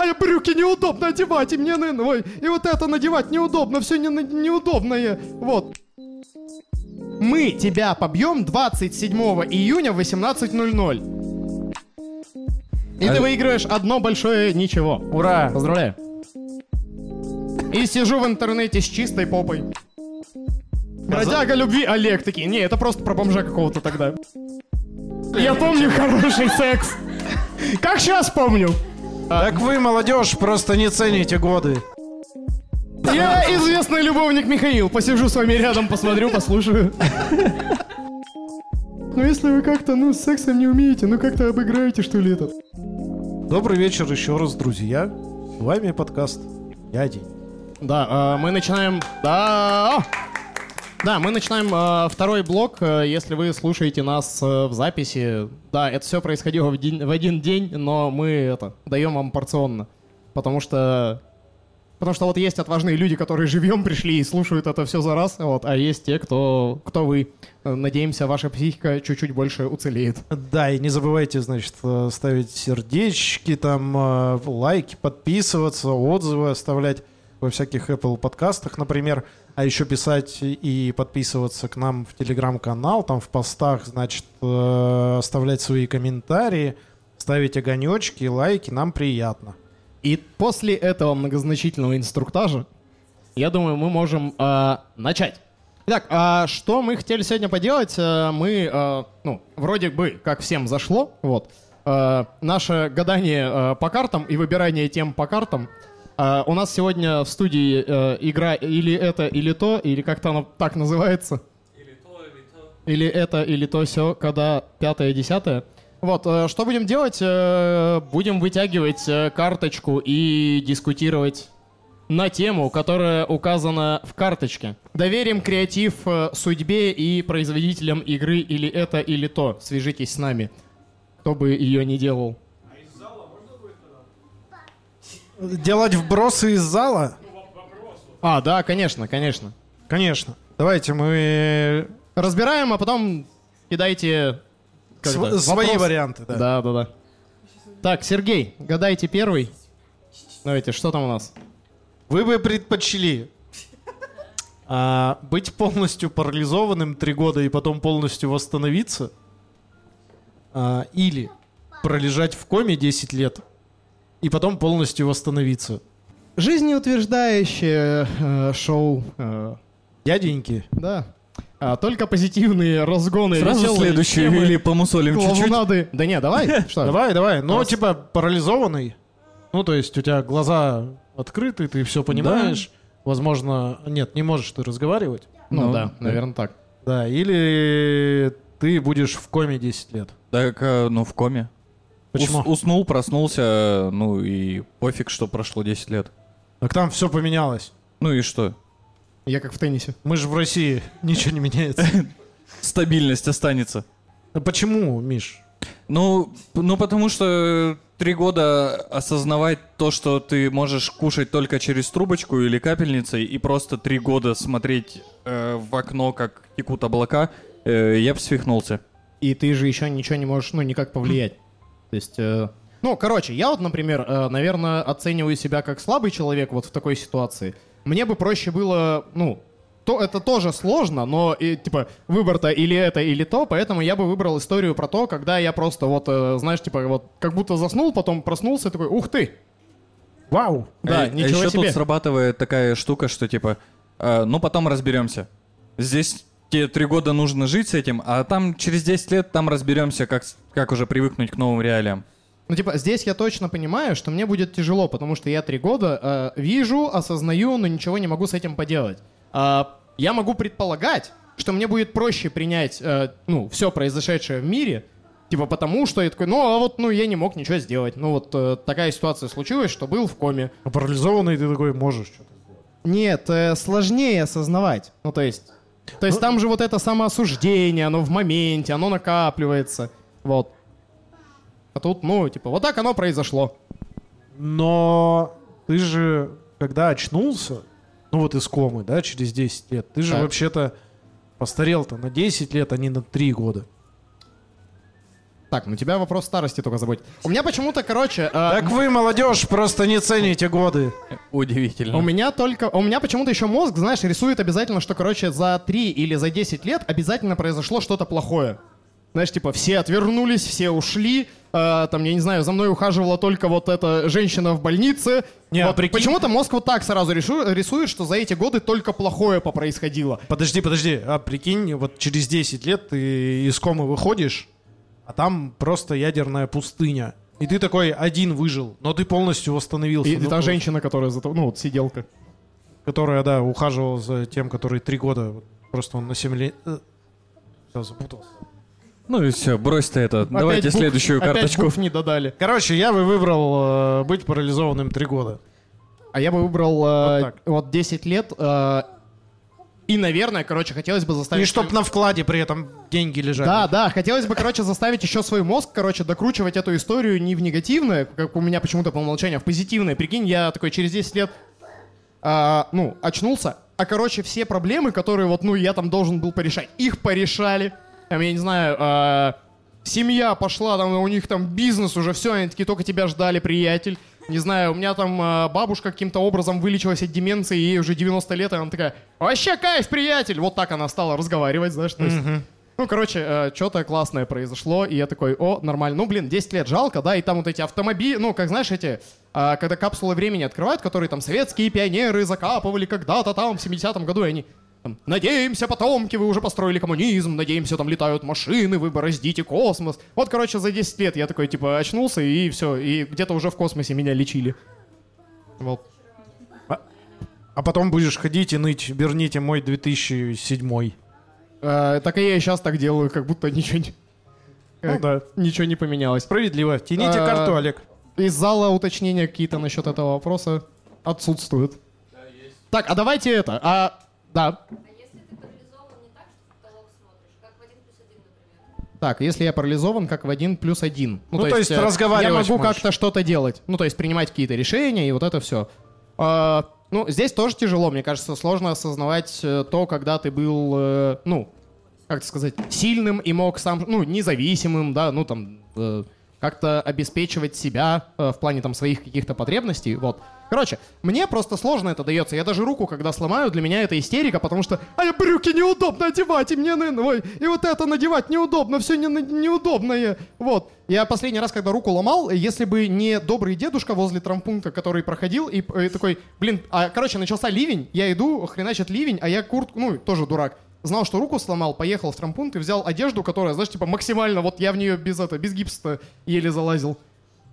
А я брюки неудобно одевать, и мне, ой, и вот это надевать неудобно, все не, неудобное. Вот. Мы тебя побьем 27 июня в 18.00. И ты А- выигрываешь одно большое ничего. Ура! Поздравляю. И сижу в интернете с чистой попой. Бродяга любви Олег такие. Не, это просто про бомжа какого-то тогда. Я помню хороший секс. Как сейчас помню. Так вы, молодежь, просто не цените годы. Я известный любовник Михаил. Посижу с вами рядом, посмотрю, послушаю. Ну если вы как-то, ну, с сексом не умеете, ну как-то обыграете, что ли, этот. Добрый вечер еще раз, друзья. С вами подкаст «Я день». Да, э, мы начинаем... Да, да, мы начинаем э, второй блок. Э, Если вы слушаете нас э, в записи, да, это все происходило в, день- в один день, но мы это даем вам порционно, потому что потому что вот есть отважные люди, которые живьем пришли и слушают это все за раз, вот, а есть те, кто кто вы. Э, Надеемся, ваша психика чуть-чуть больше уцелеет. Да, и не забывайте, значит, э, ставить сердечки, там, лайки, подписываться, отзывы оставлять во всяких Apple подкастах, например, а еще писать и подписываться к нам в телеграм-канал, там в постах, значит, э, оставлять свои комментарии, ставить огонечки, лайки, нам приятно. И после этого многозначительного инструктажа, я думаю, мы можем э, начать. Итак, а что мы хотели сегодня поделать? Э, Мы, э, ну, вроде бы, как всем зашло, вот. Э, Наше гадание по картам и выбирание тем по картам. Э, У нас сегодня в студии э, игра или это, или то, или как-то оно так называется. Или это, или то, все, когда пятое, десятое. Вот, э, что будем делать? Э, Будем вытягивать э, карточку и дискутировать на тему, которая указана в карточке. Доверим креатив судьбе и производителям игры или это, или то. Свяжитесь с нами, кто бы ее не делал. Делать вбросы из зала? А, да, конечно, конечно. Конечно. Давайте мы Разбираем, а потом кидайте св- это, свои вопрос. варианты. Да. Да, да, да. Так, Сергей, гадайте первый. Давайте, что там у нас? Вы бы предпочли а, быть полностью парализованным три года и потом полностью восстановиться? А, или пролежать в коме 10 лет и потом полностью восстановиться? Жизнеутверждающее э, шоу. э, Дяденьки, да. А, только позитивные разгоны. Сразу веселые следующую темы, или помусолим чуть-чуть? Да не, давай. Что? давай, давай. Но Раз. типа парализованный, ну то есть у тебя глаза открыты, ты все понимаешь. Возможно, нет, не можешь ты разговаривать. Ну, Ну, да, да. наверное, так. Да, или ты будешь в коме 10 лет. Так, э, ну, в коме. Почему? Ус- уснул, проснулся, ну и пофиг, что прошло 10 лет. Так там все поменялось. Ну и что? Я как в теннисе. Мы же в России, ничего не меняется. Стабильность останется. Почему, Миш? Ну, ну, потому что три года осознавать то, что ты можешь кушать только через трубочку или капельницей, и просто три года смотреть э, в окно, как текут облака, э, я бы свихнулся. И ты же еще ничего не можешь, ну, никак повлиять. То есть, э, ну, короче, я вот, например, э, наверное, оцениваю себя как слабый человек вот в такой ситуации. Мне бы проще было, ну, то это тоже сложно, но, и, типа, выбор-то или это, или то, поэтому я бы выбрал историю про то, когда я просто вот, э, знаешь, типа, вот, как будто заснул, потом проснулся и такой, ух ты! Вау! Да, А- а ничего еще себе. тут срабатывает такая штука, что типа, э, ну потом разберемся. Здесь тебе три года нужно жить с этим, а там через 10 лет там разберемся, как, как уже привыкнуть к новым реалиям. Ну, типа, здесь я точно понимаю, что мне будет тяжело, потому что я три года э, вижу, осознаю, но ничего не могу с этим поделать. А, я могу предполагать, что мне будет проще принять, э, ну, все произошедшее в мире, типа, потому что я такой, ну, а вот, ну, я не мог ничего сделать. Ну, вот э, такая ситуация случилась, что был в коме. А парализованный ты такой можешь что-то. Нет, э, сложнее осознавать. Ну, то есть, то есть там же вот это самоосуждение, оно в моменте, оно накапливается. Вот. А тут, ну, типа, вот так оно произошло. Но ты же, когда очнулся, ну вот из комы, да, через 10 лет, ты же вообще-то постарел-то на 10 лет, а не на 3 года. Так, ну тебя вопрос старости только заботит. У меня почему-то, короче... э, Так вы, молодежь, просто не цените годы. Удивительно. У меня только... У меня почему-то еще мозг, знаешь, рисует обязательно, что, короче, за 3 или за 10 лет обязательно произошло что-то плохое. Знаешь, типа, все отвернулись, все ушли, э, там, я не знаю, за мной ухаживала только вот эта женщина в больнице. Не, а Вот прикинь- Почему-то мозг вот так сразу решу- рисует, что за эти годы только плохое попроисходило. Подожди, подожди, а прикинь, вот через 10 лет ты из комы выходишь, а там просто ядерная пустыня. И ты такой один выжил, но ты полностью восстановился. И, и Ну, та то- женщина, которая за то- ну, вот сиделка. Которая, да, ухаживала за тем, который три года, вот просто он на 7 лет... Все, запутался. Ну и все, брось ты это. Давайте Опять букв- следующую опять карточку. букв не додали. Короче, я бы выбрал э, быть парализованным три года. А я бы выбрал э, Вот вот, так. 10 лет. э, и, наверное, короче, хотелось бы заставить... И чтоб на вкладе при этом деньги лежали. Да, да, хотелось бы, короче, заставить еще свой мозг, короче, докручивать эту историю не в негативное, как у меня почему-то по умолчанию, а в позитивное. Прикинь, я такой через 10 лет, а, ну, очнулся, а, короче, все проблемы, которые вот, ну, я там должен был порешать, их порешали. Там, я не знаю, а, семья пошла, там, у них там бизнес уже, все, они такие, только тебя ждали, приятель. Не знаю, у меня там а, бабушка каким-то образом вылечилась от деменции, ей уже 90 лет, и она такая, вообще кайф, приятель! Вот так она стала разговаривать, знаешь, то есть... Ну, короче, что-то классное произошло, и я такой, о, нормально. Ну, блин, 10 лет жалко, да, и там вот эти автомобили, ну, как знаешь, эти, а, когда капсулы времени открывают, которые там советские пионеры закапывали когда-то там в 70-м году, и они там, надеемся, потомки, вы уже построили коммунизм, надеемся, там летают машины, вы бороздите космос. Вот, короче, за 10 лет я такой, типа, очнулся, и все, и где-то уже в космосе меня лечили. Вот. А потом будешь ходить и ныть, верните мой 2007. Э, так и я и сейчас так делаю, как будто ничего не... Ну да. Ничего не поменялось. Справедливо. Тяните А, карту, Олег. Из зала уточнения какие-то насчет этого вопроса отсутствуют. Так, а давайте это. А, да. А если ты парализован не так, что в потолок смотришь, как в 1 плюс 1, например? Так, если я парализован, как в один плюс один. Ну, то есть э, разговаривать Я могу можешь. как-то что-то делать. Ну, то есть принимать какие-то решения и вот это все. ну, здесь тоже тяжело. Мне кажется, сложно осознавать э, то, когда ты был, э, ну, как сказать, сильным и мог сам, ну, независимым, да, ну, там, как-то обеспечивать себя в плане там своих каких-то потребностей, вот. Короче, мне просто сложно это дается. Я даже руку, когда сломаю, для меня это истерика, потому что а я брюки неудобно одевать, и мне, наверное, ой, и вот это надевать неудобно, все не, неудобное. Вот. Я последний раз, когда руку ломал, если бы не добрый дедушка возле травмпункта, который проходил, и, э, такой, блин, а, короче, начался ливень, я иду, хреначит ливень, а я куртку, ну, тоже дурак, знал, что руку сломал, поехал в травмпункт и взял одежду, которая, знаешь, типа максимально, вот я в нее без это, без гипса еле залазил.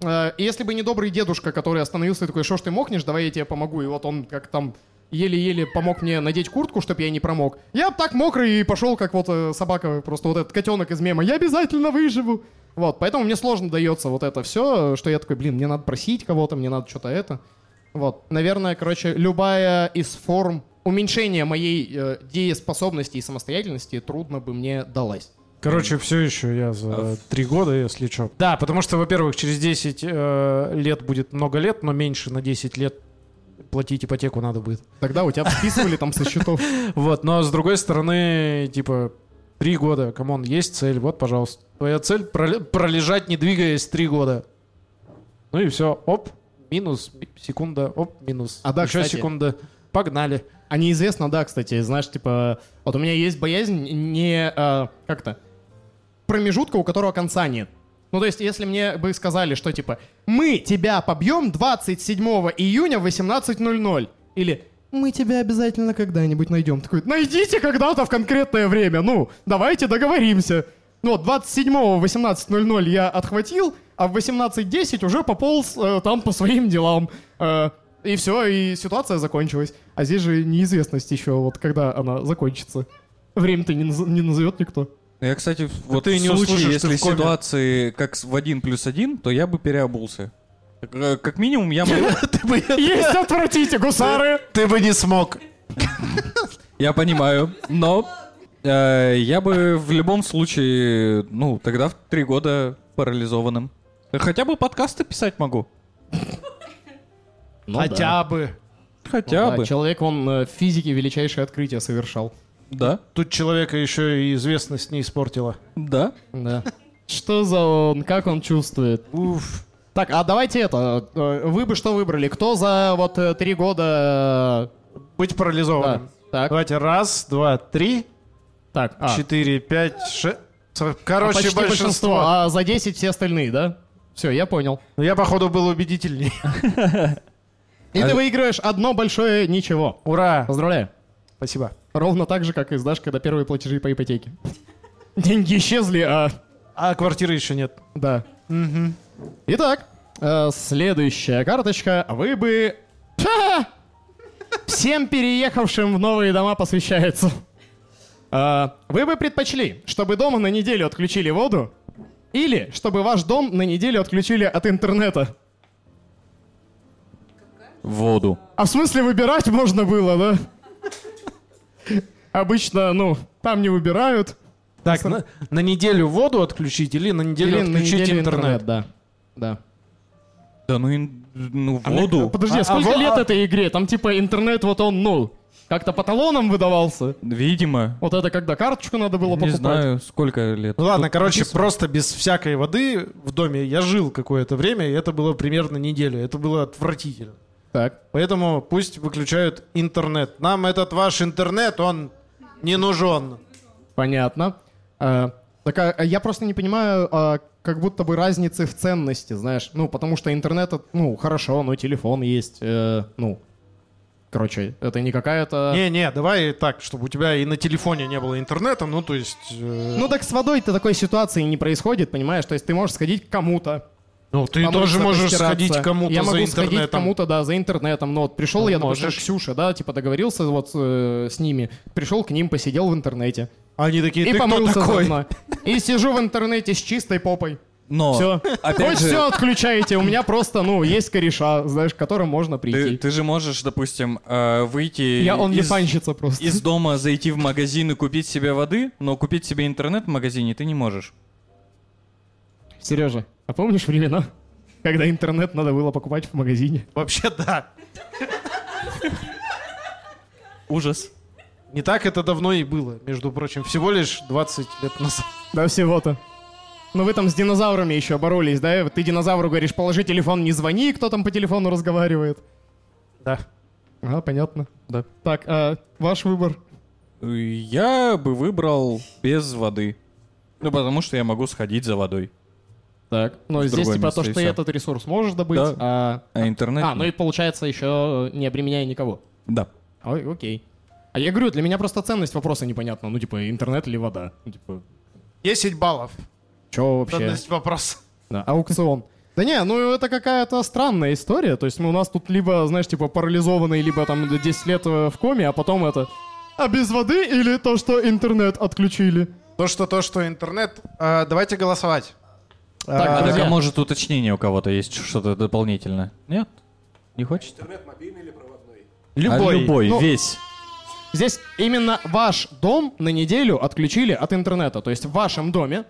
Э, если бы не добрый дедушка, который остановился и такой, что ж ты мокнешь, давай я тебе помогу. И вот он как там еле-еле помог мне надеть куртку, чтобы я не промок. Я так мокрый и пошел, как вот э, собака, просто вот этот котенок из мема. Я обязательно выживу. Вот, поэтому мне сложно дается вот это все, что я такой, блин, мне надо просить кого-то, мне надо что-то это. Вот, наверное, короче, любая из форм уменьшения моей э, дееспособности и самостоятельности трудно бы мне далась. Короче, все еще я за три года, если что. Да, потому что, во-первых, через 10 э, лет будет много лет, но меньше на 10 лет платить ипотеку надо будет. Тогда у тебя списывали там со счетов. Вот, но с другой стороны, типа, три года, come on, есть цель, вот, пожалуйста. Твоя цель проле- пролежать, не двигаясь, три года. Ну и все, оп, минус, ми- секунда, оп, минус. А да, Еще кстати. секунда, погнали. А неизвестно, да, кстати, знаешь, типа, вот у меня есть боязнь не, э, как-то, промежутка, у которого конца нет. Ну, то есть, если мне бы сказали, что, типа, мы тебя побьем 27 июня в 18.00, или мы тебя обязательно когда-нибудь найдем. Такой, найдите когда-то в конкретное время, ну, давайте договоримся. Ну, вот 27 в 18.00 я отхватил, а в 18.10 уже пополз э, там по своим делам. Э, и все, и ситуация закончилась. А здесь же неизвестность еще, вот когда она закончится. Время-то не, наз- не назовет никто. Я, кстати, вот ты в не случае, если в коме. ситуации как в один плюс один, то я бы переобулся. Как, э, Как минимум, я, бы- Есть отвратите, гусары! Ты бы не смог. я понимаю, но э, я бы в любом случае, ну, тогда в три года парализованным. Хотя бы подкасты писать могу. Ну Хотя бы. Хотя Да, бы. человек, он э, в физике величайшее открытие совершал. Да, Тут человека еще и известность не испортила. да. Да. Что за он? Как он чувствует? Уф. Так, а давайте это. э, Вы бы что выбрали? Кто за вот э, три года... Быть э, Да. парализованным. Так, Давайте раз, два, три, так. А, четыре, пять, шесть. а Короче, почти большинство. А за 10 все остальные, да? Все, я понял. Ну, я, походу, был убедительней. И А- ты выигрываешь одно большое ничего. Ура! Поздравляю. Спасибо. Ровно так же, как и сдашь, когда первые платежи по ипотеке. Деньги исчезли, а... А квартиры еще нет. Да. Итак, э, следующая карточка. Вы бы... Ха! Всем переехавшим в новые дома посвящается. Э, Вы бы предпочли, чтобы дома на неделю отключили воду, или чтобы ваш дом на неделю отключили от интернета? Воду. А в смысле выбирать можно было, да? Обычно, ну, там не выбирают. Так, на, на неделю воду отключить или на неделю Или на отключить неделю интернет? да. Да. Да ну, ин- ну А воду. Подожди, А- а сколько а лет а- этой игре? Там типа интернет вот он, ну, как-то по талонам выдавался. Видимо. Вот это когда карточку надо было Не покупать. знаю, сколько лет. Ну ладно, Тут короче, написано. просто без всякой воды в доме я жил какое-то время, и это было примерно неделю. Это было отвратительно. Так. Поэтому пусть выключают интернет. Нам этот ваш интернет, он не нужен. Понятно. А, так а, я просто не понимаю, а, как будто бы разницы в ценности, знаешь. Ну, потому что интернет, это, ну, хорошо, но телефон есть, э, ну, короче, это не какая-то... Не-не, давай так, чтобы у тебя и на телефоне не было интернета, ну то есть... э, Ну, так с водой-то такой ситуации не происходит, понимаешь? То есть ты можешь сходить к кому-то. Ну ты тоже можешь сходить кому-то Я за могу сходить интернетом. кому-то, да, за интернетом. Но вот пришел Ну, я, можешь. к Ксюше, да, типа договорился вот э, с ними. Пришел к ним, посидел в интернете. Они такие, И ты кто помылся такой? заодно. И сижу в интернете с чистой попой. Но, Все. опять Хоть же, все отключаете. У меня просто, ну, есть кореша, знаешь, к которым можно ты, прийти. ты же можешь, допустим, э, выйти Я он из, просто. из дома, зайти в магазин и купить себе воды, но купить себе интернет в магазине ты не можешь. Сережа, а помнишь времена, когда интернет надо было покупать в магазине? Вообще да. Ужас. Не так это давно и было, между прочим. Всего лишь 20 лет назад. Да всего-то. Ну вы там с динозаврами еще боролись, да? Ты динозавру говоришь, положи телефон, не звони, кто там по телефону разговаривает. Да. Ага, понятно. Да. Так, а ваш выбор? Я бы выбрал без воды. Ну, потому что я могу сходить за водой. Так. Ну, В здесь типа то, что ты этот ресурс можешь добыть, Да. а... А интернет... А, ну и получается еще не обременяя никого. Да. Ой, окей. А я говорю, для меня просто ценность вопроса непонятна. Ну, типа, интернет или вода? Ну, типа, 10 баллов. чё вообще? Ценность вопроса. Да, аукцион. Да не, ну это какая-то странная история. То есть мы, у нас тут либо, знаешь, типа парализованный, либо там 10 лет э, в коме, а потом это... А без воды или то, что интернет отключили? То, что то, что интернет. а, давайте голосовать. Так, А, так, друзья. а может уточнение у кого-то есть что-то дополнительное? Нет? Не хочете? Интернет мобильный или проводной? Любой. А любой, Ну, весь. Здесь именно ваш дом на неделю отключили от интернета. То есть в вашем доме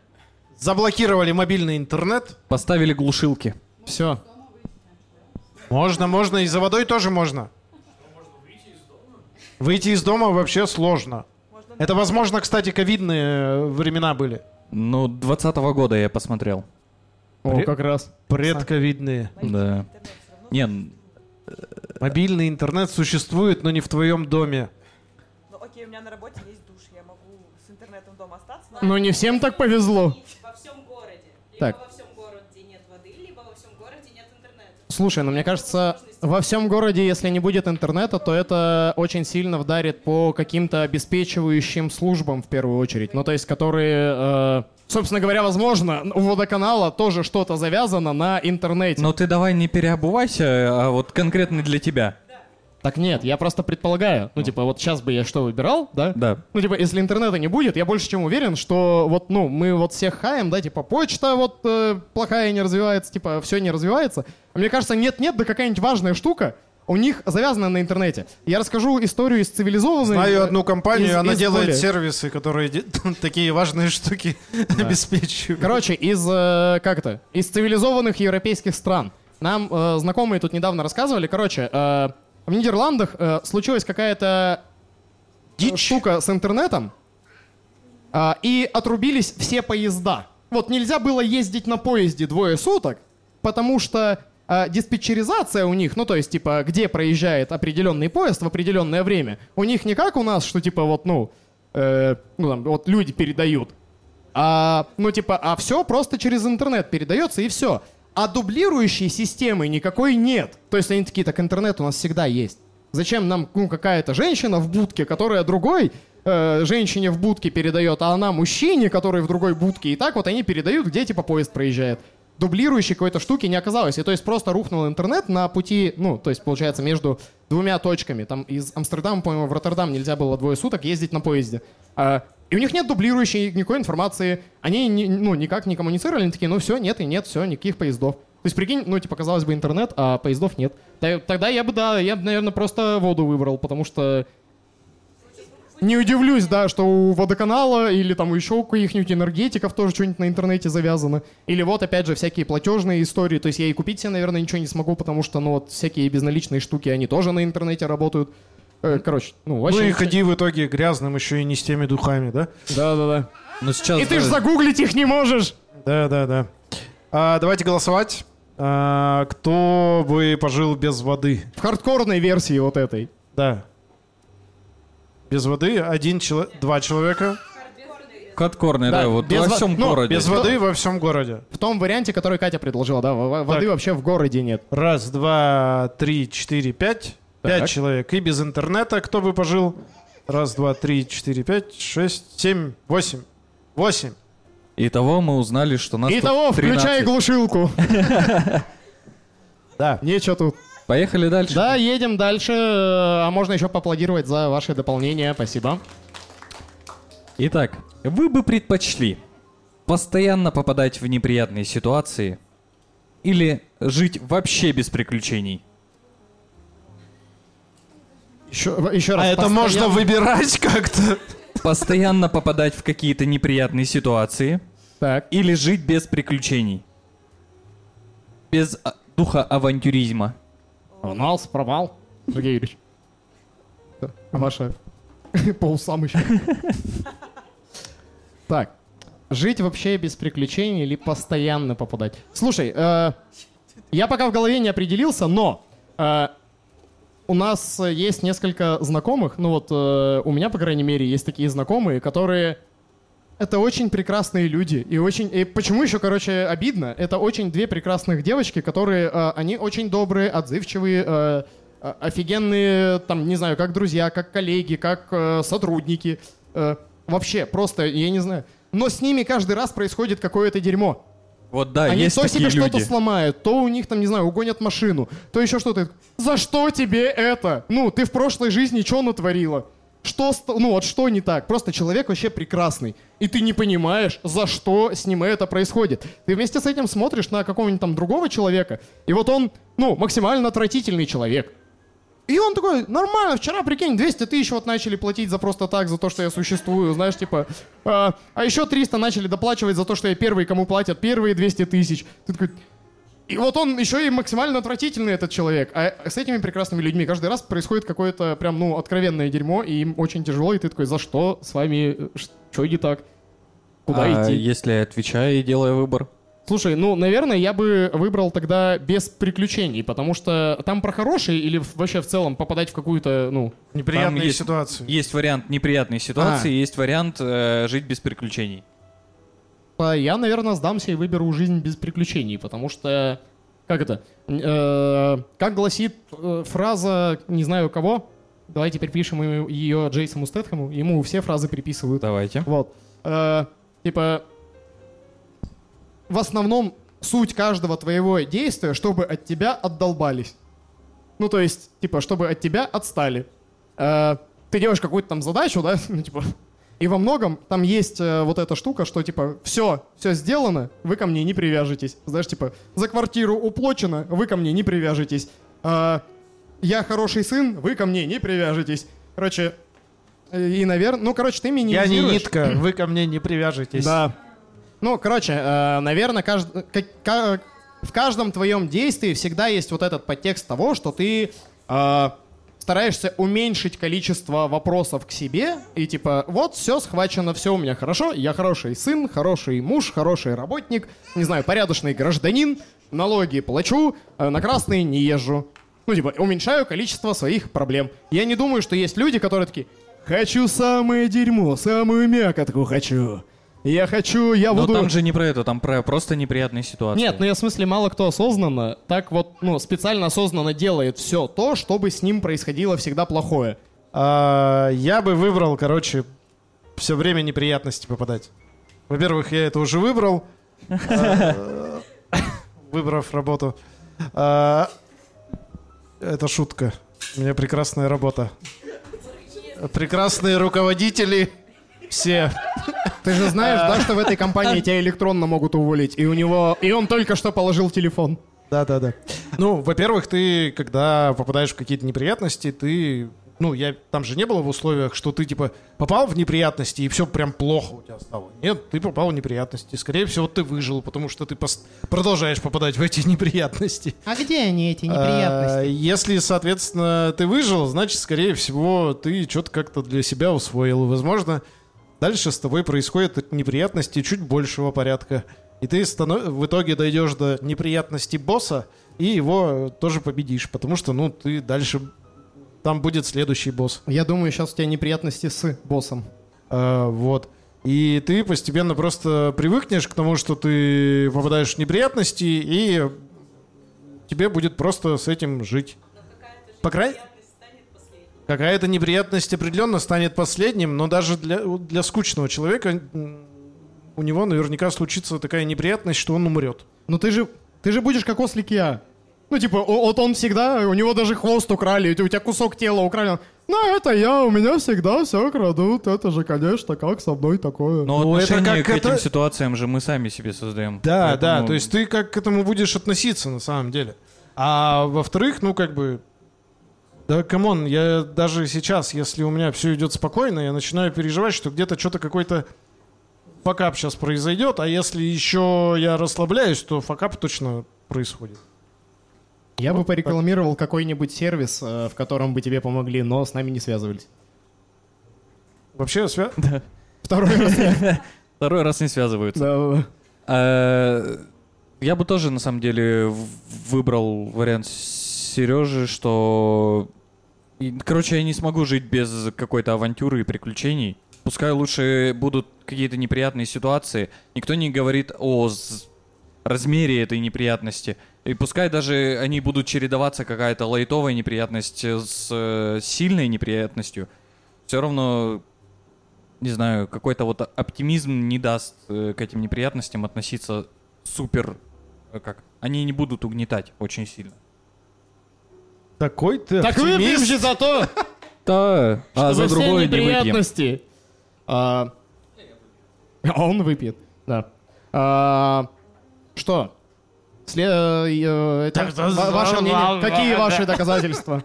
Заблокировали мобильный интернет. Поставили глушилки. все. Можно, можно. И за водой тоже можно. Выйти из дома вообще сложно. Это, возможно, кстати, ковидные времена были. Ну, 20 года я посмотрел. О, При- как раз. Предковидные. Да. Не, Мобильный интернет существует, но не в твоем доме. Ну окей, у меня на работе есть душ, я могу с интернетом дома остаться. но- Но не всем так повезло. Во всем городе. Либо Так. во всем городе нет воды, либо во всем городе нет интернета. Слушай, ну мне кажется, во всем городе, если не будет интернета, то это очень сильно вдарит по каким-то обеспечивающим службам в первую очередь. Ну, то есть, которые, э, собственно говоря, возможно, у водоканала тоже что-то завязано на интернете. но ты давай не переобувайся, а вот конкретно для тебя. Так нет, я просто предполагаю. Ну, типа, вот сейчас бы я что выбирал, да? Да. Ну, типа, если интернета не будет, я больше чем уверен, что вот, ну, мы вот всех хаем, да, типа, почта вот э, плохая не развивается, типа, все не развивается. А мне кажется, нет-нет, да какая-нибудь важная штука у них завязана на интернете. Я расскажу историю из цивилизованной... Знаю э, одну компанию, из- она из делает более- сервисы, которые такие важные штуки обеспечивают. Короче, из, э, как это, из цивилизованных европейских стран. Нам э, знакомые тут недавно рассказывали, короче, э, в Нидерландах э, случилась какая-то э, Дичь. штука с интернетом, а, и отрубились все поезда. вот нельзя было ездить на поезде двое суток, потому что а, диспетчеризация у них, ну то есть типа где проезжает определенный поезд в определенное время, у них не как у нас, что типа вот ну, э, ну там, вот люди передают, а, ну типа, а все просто через интернет передается и все. А дублирующей системы никакой нет. То есть они такие, так интернет у нас всегда есть. Зачем нам ну, какая-то женщина в будке, которая другой э, женщине в будке передает, а она мужчине, который в другой будке. И так вот они передают, где типа поезд проезжает. Дублирующей какой-то штуки не оказалось. И то есть просто рухнул интернет на пути, ну, то есть получается между двумя точками. Там из Амстердама, по-моему, в Роттердам нельзя было двое суток ездить на поезде. А, и у них нет дублирующей никакой информации. Они ни- ну, никак не коммуницировали, они такие, ну все, нет и нет, все, никаких поездов. То есть, прикинь, ну, типа, казалось бы, интернет, а поездов нет. Тогда я бы, да, я бы, наверное, просто воду выбрал, потому что не удивлюсь, да, что у водоканала или там еще у каких-нибудь энергетиков тоже что-нибудь на интернете завязано. Или вот, опять же, всякие платежные истории. То есть я и купить себе, наверное, ничего не смогу, потому что, ну, вот всякие безналичные штуки, они тоже на интернете работают. Э, короче, ну, вообще... Ну и ходи в итоге грязным еще и не с теми духами, да? Да-да-да. Ну сейчас... И ты же загуглить их не можешь! Да, да, да. А, давайте голосовать. А, кто бы пожил без воды? В хардкорной версии вот этой. Да. Без воды один человек, два человека. Хардкорный, да, Да, вот без во во- всем ну, городе. Без воды во всем городе. В том варианте, который Катя предложила, да, во- воды Так. вообще в городе нет. Раз, два, три, четыре, пять. Так. Пять человек. И без интернета кто бы пожил? Раз, два, три, четыре, пять, шесть, семь, восемь. Восемь. Итого мы узнали, что нас тут Итого, 13. включай глушилку. Да. Нечего тут. Поехали дальше. Да, едем дальше. А можно еще поаплодировать за ваше дополнение. Спасибо. Итак, вы бы предпочли постоянно попадать в неприятные ситуации или жить вообще без приключений? Еще, еще раз. А это постоянно- можно выбирать как-то? Постоянно попадать в какие-то неприятные ситуации Так. или жить без приключений? Без а, духа авантюризма. Анал, провал. Сергей Юрьевич. Да, ваша по усам еще. Так. Жить вообще без приключений или постоянно попадать? Слушай, э, я пока в голове не определился, но э, у нас э, есть несколько знакомых, ну вот э, у меня, по крайней мере, есть такие знакомые, которые это очень прекрасные люди. И очень. И почему еще, короче, обидно? Это очень две прекрасных девочки, которые. э, они очень добрые, отзывчивые, э, э, офигенные, там, не знаю, как друзья, как коллеги, как э, сотрудники. Э, вообще, просто, я не знаю. Но с ними каждый раз происходит какое-то дерьмо. Вот да, Они есть то такие себе что-то люди. сломают, то у них там, не знаю, угонят машину, то еще что-то. За что тебе это? Ну, ты в прошлой жизни что натворила? Что, ну вот что не так? Просто человек вообще прекрасный. И ты не понимаешь, за что с ним это происходит. Ты вместе с этим смотришь на какого-нибудь там другого человека, и вот он, ну, максимально отвратительный человек. И он такой, нормально, вчера, прикинь, 200 тысяч вот начали платить за просто так, за то, что я существую, знаешь, типа. А, а еще 300 начали доплачивать за то, что я первый, кому платят первые 200 тысяч. Ты такой... И вот он еще и максимально отвратительный, этот человек. А с этими прекрасными людьми каждый раз происходит какое-то прям, ну, откровенное дерьмо, и им очень тяжело, и ты такой, за что с вами, что не так? Куда А идти? если я отвечаю и делаю выбор? Слушай, ну, наверное, я бы выбрал тогда без приключений, потому что там про хорошие или вообще в целом попадать в какую-то, ну... Неприятные есть- ситуации. Есть вариант неприятной ситуации, А. есть вариант э, жить без приключений. А Я, наверное, сдамся и выберу жизнь без приключений, потому что... Как это? Э, как гласит э, фраза не знаю кого, давайте перепишем ее Джейсону Стэтхэму, ему все фразы приписывают. Давайте. Вот. Э, типа, в основном суть каждого твоего действия, чтобы от тебя отдолбались. Ну, то есть, типа, чтобы от тебя отстали. Э, ты делаешь какую-то там задачу, да, ну, типа, и во многом там есть э, вот эта штука, что, типа, все, все сделано, вы ко мне не привяжетесь. Знаешь, типа, за квартиру уплочено, вы ко мне не привяжетесь. Э, я хороший сын, вы ко мне не привяжетесь. Короче, э, и, наверное, ну, короче, ты Я не минимизируешь. нитка, вы ко мне не привяжетесь. Да. Ну, короче, э, наверное, кажд- ка- ка- в каждом твоем действии всегда есть вот этот подтекст того, что ты э, стараешься уменьшить количество вопросов к себе, и типа, вот, все схвачено, все у меня хорошо, я хороший сын, хороший муж, хороший работник, не знаю, порядочный гражданин, налоги плачу, э, на красные не езжу. Ну, типа, уменьшаю количество своих проблем. Я не думаю, что есть люди, которые такие, хочу самое дерьмо, самую мякотку хочу. Я хочу, я Но буду... там же не про это, там про просто неприятные ситуации. Нет, ну я в смысле, мало кто осознанно, так вот, ну, специально осознанно делает все то, чтобы с ним происходило всегда плохое. А, я бы выбрал, короче, все время неприятности попадать. Во-первых, я это уже выбрал, а, выбрав работу. А, Это шутка. У меня прекрасная работа. Прекрасные руководители. Все. Ты же знаешь, да, что в этой компании тебя электронно могут уволить, и у него... И он только что положил телефон. Да, да, да. Ну, во-первых, ты, когда попадаешь в какие-то неприятности, ты. Ну, я там же не было в условиях, что ты типа попал в неприятности и все прям плохо у тебя стало. Нет, ты попал в неприятности. Скорее всего, ты выжил, потому что ты пос- продолжаешь попадать в эти неприятности. А где они, эти А, Если, соответственно, ты выжил, значит, скорее всего, ты что-то как-то для себя усвоил. Возможно, дальше с тобой происходят неприятности чуть большего порядка. И ты станов- в итоге дойдешь до неприятности босса и его тоже победишь. Потому что, ну, ты дальше... Там будет следующий босс. Я думаю, сейчас у тебя неприятности с боссом. А, вот. И ты постепенно просто привыкнешь к тому, что ты попадаешь в неприятности, и тебе будет просто с этим жить. По крайней Какая-то неприятность определенно станет последним, но даже для, для скучного человека у него наверняка случится такая неприятность, что он умрет. Ну ты же... Ты же будешь как ослик я. Ну, типа, вот он всегда, у него даже хвост украли, у тебя кусок тела украли. Ну, это я, у меня всегда все крадут. Это же, конечно, как со мной такое. Но Ну, это как к этим это- ситуациям же мы сами себе создаем. Да, Поэтому- да, то есть ты как к этому будешь относиться на самом деле. А во-вторых, ну как бы, да come on, я даже сейчас, если у меня все идет спокойно, я начинаю переживать, что где-то что-то какой-то fuckup сейчас произойдет, а если еще я расслабляюсь, то fuckup точно происходит. Я бы порекламировал какой-нибудь сервис, э, в котором бы тебе помогли, но с нами не связывались. Вообще, свя- Второй раз. Второй раз не связываются. Да. Э, Я бы тоже, на самом деле, выбрал вариант Сережи, что... и, Короче, я не смогу жить без какой-то авантюры и приключений. Пускай лучше будут какие-то неприятные ситуации. Никто не говорит о размере этой неприятности. И пускай даже они будут чередоваться, какая-то лайтовая неприятность с э, сильной неприятностью. Все равно не знаю, какой-то вот оптимизм не даст э, к этим неприятностям относиться супер, э, как, они не будут угнетать очень сильно. Такой ты Так выпьем оптимист. же за то, Да, а за чтобы все другое не выпьем. неприятности. А а он выпьет, да. А, Что? Сле- э, это- Так, да, ва- Ваше да, мнение? да, Какие да. ваши доказательства?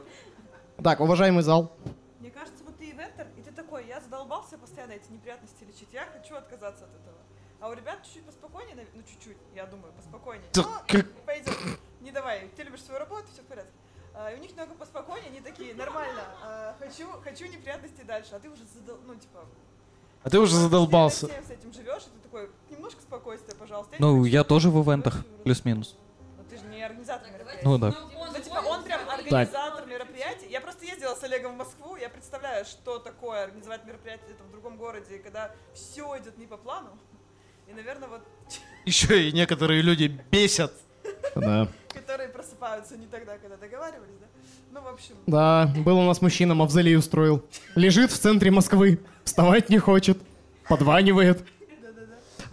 Так, уважаемый зал. Мне кажется, вот ты ивентер, и ты такой, я задолбался постоянно эти неприятности лечить, я хочу отказаться от этого. А у ребят чуть-чуть поспокойнее, нав- ну чуть-чуть, я думаю, поспокойнее. Ну, пойдет, не давай, ты любишь свою работу, все в и у них немного поспокойнее, они такие, нормально, а, хочу, хочу неприятности дальше, а ты уже задол... ну типа... А ты уже задолбался. Ты с этим живешь, и ты такой, немножко спокойствия, пожалуйста. я Ну, хочу». я тоже в ивентах, плюс-минус. Ну, ты же не организатор мероприятия. Ну да. Ну, типа, он прям организатор мероприятий. Я просто ездила с Олегом в Москву, я представляю, что такое организовать мероприятие где-то в другом городе, когда все идет не по плану. И, наверное, вот Еще и некоторые люди бесят. Да. которые просыпаются не тогда, когда договаривались, да? Ну, в общем, Да, был у нас мужчина, мавзолей устроил. Лежит в центре Москвы, вставать не хочет, подванивает.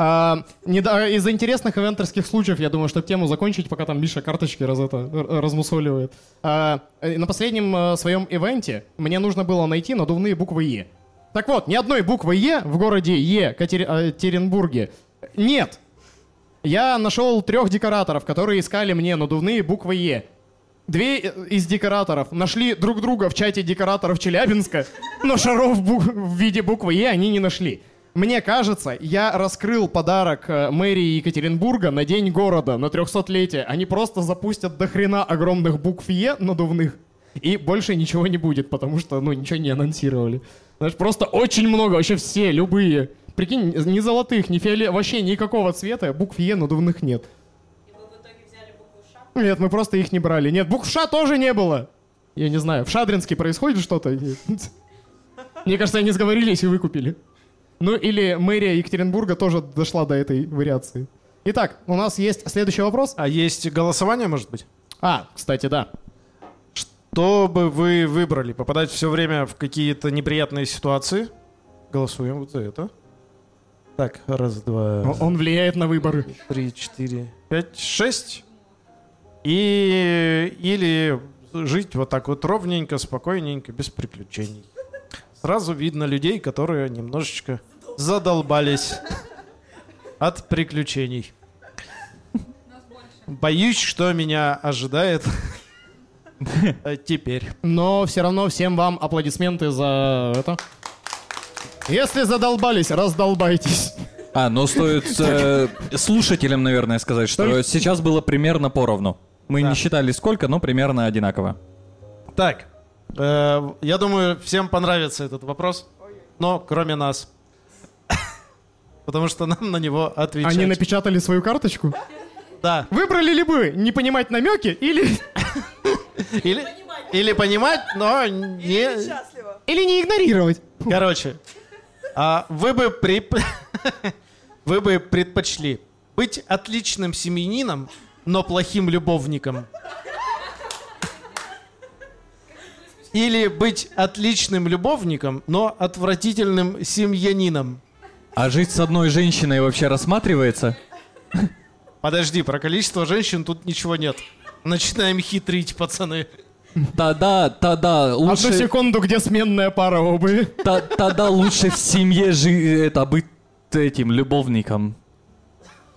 А, не из интересных ивентерских случаев, я думаю, чтобы тему закончить, пока там Миша карточки раз это, размусоливает. А, э, на последнем э, своем ивенте мне нужно было найти надувные буквы Е. Так вот, ни одной буквы Е в городе Е, Катеринбурге, нет. Я нашел трех декораторов, которые искали мне надувные буквы Е. Две из декораторов нашли друг друга в чате декораторов Челябинска, но шаров в виде буквы Е они не нашли. Мне кажется, я раскрыл подарок э, мэрии Екатеринбурга на День города, на 300-летие. Они просто запустят до хрена огромных букв Е надувных. И больше ничего не будет, потому что, ну, ничего не анонсировали. Знаешь, просто очень много, вообще все, любые. Прикинь, ни золотых, ни фиолетовых, вообще никакого цвета, букв Е надувных нет. И вы в итоге взяли букву Ш. Нет, мы просто их не брали. Нет, букв Ш тоже не было. Я не знаю, в Шадринске происходит что-то? Мне кажется, они сговорились и выкупили. Ну или мэрия Екатеринбурга тоже дошла до этой вариации. Итак, у нас есть следующий вопрос. А есть голосование, может быть? А, кстати, да. Что бы вы выбрали? Попадать все время в какие-то неприятные ситуации? Голосуем вот за это. Так, раз, два, Он влияет на выборы. три, четыре, пять, шесть. И... Или жить вот так вот ровненько, спокойненько, без приключений. Сразу видно людей, которые немножечко задолбались от приключений. Боюсь, что меня ожидает теперь. Но все равно всем вам аплодисменты за это. Если задолбались, раздолбайтесь. А, но стоит э, слушателям, наверное, сказать, что Только- сейчас было примерно поровну. Мы Да. не считали сколько, но примерно одинаково. Так, э, я думаю, всем понравится этот вопрос, но кроме нас. Потому что нам на него отвечать. Они напечатали свою карточку. Да. Выбрали ли бы не понимать намеки или, Или, или понимать, но не... счастливо. или не игнорировать? Короче, а вы бы при... вы бы предпочли быть отличным семьянином, но плохим любовником? Или быть отличным любовником, но отвратительным семьянином? А жить с одной женщиной вообще рассматривается? Подожди, про количество женщин тут ничего нет. Начинаем хитрить, пацаны. Тогда, тогда Одну лучше, секунду, где сменная пара обуви. та- тогда лучше в семье жи- это быть этим любовником.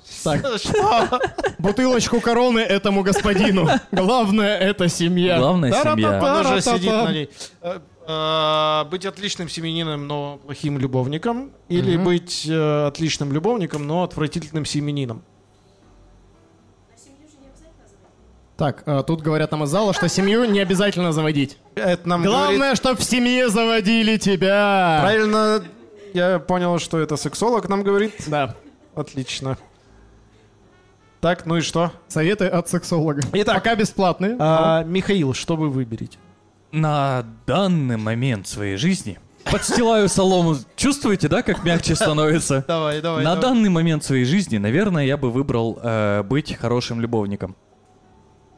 Что? Бутылочку короны этому господину. Главное, это семья. Главное, семья. Он уже сидит на ней. Э, э, Быть отличным семьянином, но плохим любовником. Или быть э, отличным любовником, но отвратительным семьянином. Так, а, тут говорят нам из зала, что семью не обязательно заводить. Это нам говорит- Главное, чтоб в семье заводили тебя. Правильно, я понял, что это сексолог нам говорит. Да. Отлично. Так, ну и что? Советы от сексолога. Итак. Пока бесплатные. А, Михаил, что вы выберете? На данный момент своей жизни подстилаю солому. Чувствуете, да, как мягче становится? Давай, давай. На давай. данный момент своей жизни, наверное, я бы выбрал э, быть хорошим любовником.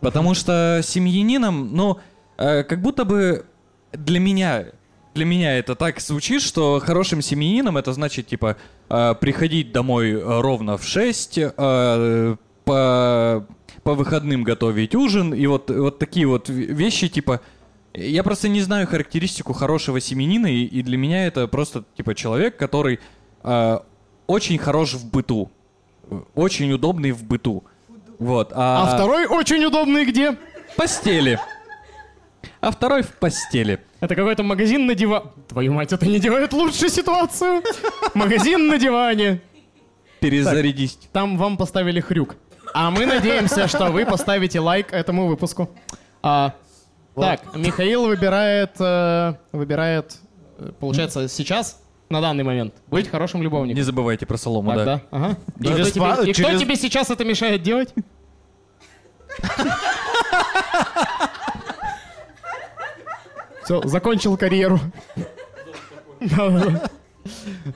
Потому что семьянином, ну, э, как будто бы для меня, для меня это так звучит, что хорошим семьянином это значит, типа, э, приходить домой э, ровно в 6, э, по, по выходным готовить ужин, и вот, вот такие вот вещи, типа, я просто не знаю характеристику хорошего семьянина, и, и для меня это просто, типа, человек, который э, очень хорош в быту. Очень удобный в быту. Вот. А А, второй очень удобный где? в постели. А второй в постели. Это какой-то магазин на диване. Твою мать, это не делает лучше ситуацию. Магазин на диване. Перезарядись. Там вам поставили хрюк. А мы надеемся, что вы поставите лайк этому выпуску. А, Так, Михаил выбирает, э, выбирает, э, получается, сейчас, на данный момент, быть хорошим любовником. Не забывайте про солому, Так, да. да. Ага. И, кто тебе, и кто через- тебе сейчас это мешает делать? Все, закончил карьеру.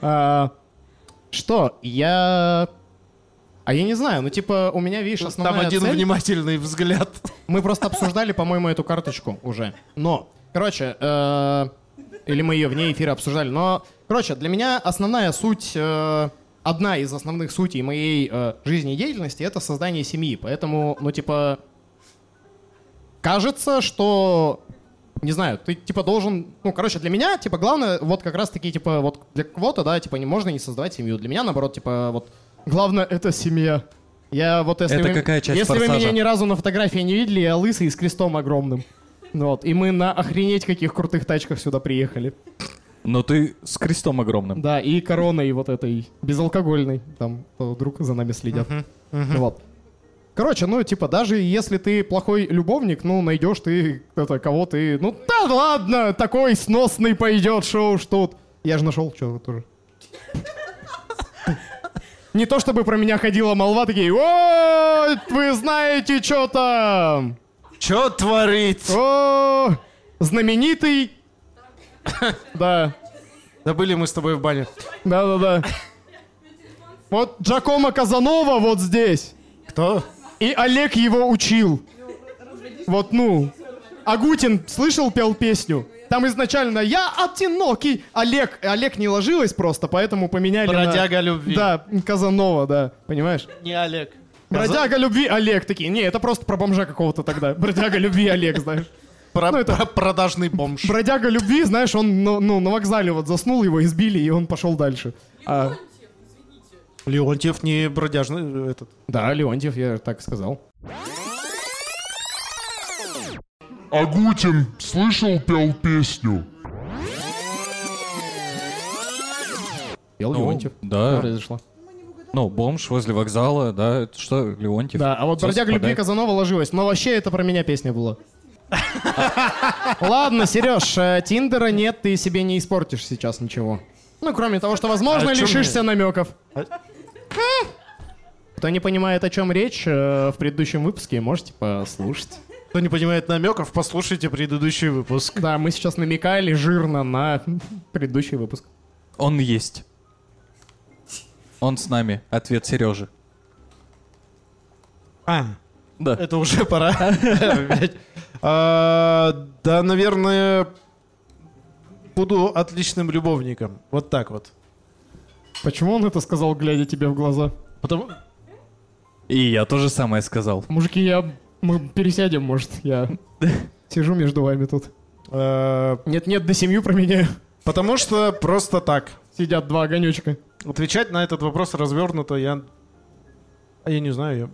А, Что, я... А я не знаю, ну типа у меня, видишь, основная Там один цель- внимательный взгляд. Мы просто обсуждали, по-моему, эту карточку уже. Но, короче, э, или мы ее вне эфира обсуждали. Но, короче, для меня основная суть, э, одна из основных сутей моей э, жизнедеятельности это создание семьи. Поэтому, ну, типа, кажется, что не знаю, ты типа должен, ну, короче, для меня, типа, главное, вот как раз таки, типа, вот для кого-то, да, типа, не можно не создавать семью. Для меня, наоборот, типа, вот, главное, это семья. Я вот если Это вы, какая часть если вы меня ни разу на фотографии не видели, я лысый и с крестом огромным. Вот, и мы на охренеть каких крутых тачках сюда приехали. Но ты с крестом огромным. Да, и короной вот этой, безалкогольной, там, вдруг за нами следят. Вот. Короче, ну, типа, даже если ты плохой любовник, ну, найдешь ты это, кого ты... Ну, да ладно, такой сносный пойдет, шоу уж тут. Я же нашел, что тоже. Не то чтобы про меня ходила молва, такие, о, вы знаете, что там? Чё творит? О, знаменитый... Да, Да были мы с тобой в бане. да-да-да. Вот Джакомо Казанова вот здесь. Кто? И Олег его учил. Вот, ну. Агутин слышал, пел песню? Там изначально «Я одинокий». Олег, Олег не ложилось просто, поэтому поменяли на- Бродяга любви. Да, Казанова, да, понимаешь? Не Олег. Бродяга любви Олег. Такие, не, это просто про бомжа какого-то тогда. Бродяга любви Олег, знаешь. Про- Ну, это- про- продажный бомж. Бродяга любви, знаешь, он ну, ну, на вокзале вот заснул, его избили, и он пошел дальше. А, Леонтьев не бродяжный э, этот. да, Леонтьев, я так сказал. Агутин слышал, пел песню? Пел Ну, Леонтьев. да. Что произошло? Ну, бомж возле вокзала, да, это что, Леонтьев? Да, а вот бродяга любви. Казанова ложилась. Но вообще это про меня песня была. Ладно, Сереж, э, Тиндера нет, ты себе не испортишь сейчас ничего. Ну, кроме того, что, возможно, А о чём лишишься намеков. А-. Кто не понимает, о чем речь, э, в предыдущем выпуске можете послушать. Кто не понимает намеков, послушайте предыдущий выпуск. Да, мы сейчас намекали жирно на предыдущий выпуск. Он есть. Он с нами. Ответ Сережи. А, Да. это уже пора. А, Да, наверное, буду отличным любовником. Вот так вот. Почему он это сказал, глядя тебе в глаза? Потому... И я тоже самое сказал. Мужики, я... Мы пересядем, может, я сижу между вами тут. Нет-нет, до семью променяю. Потому что просто так. Сидят два огонечка. Отвечать на этот вопрос развернуто я... А я не знаю. я-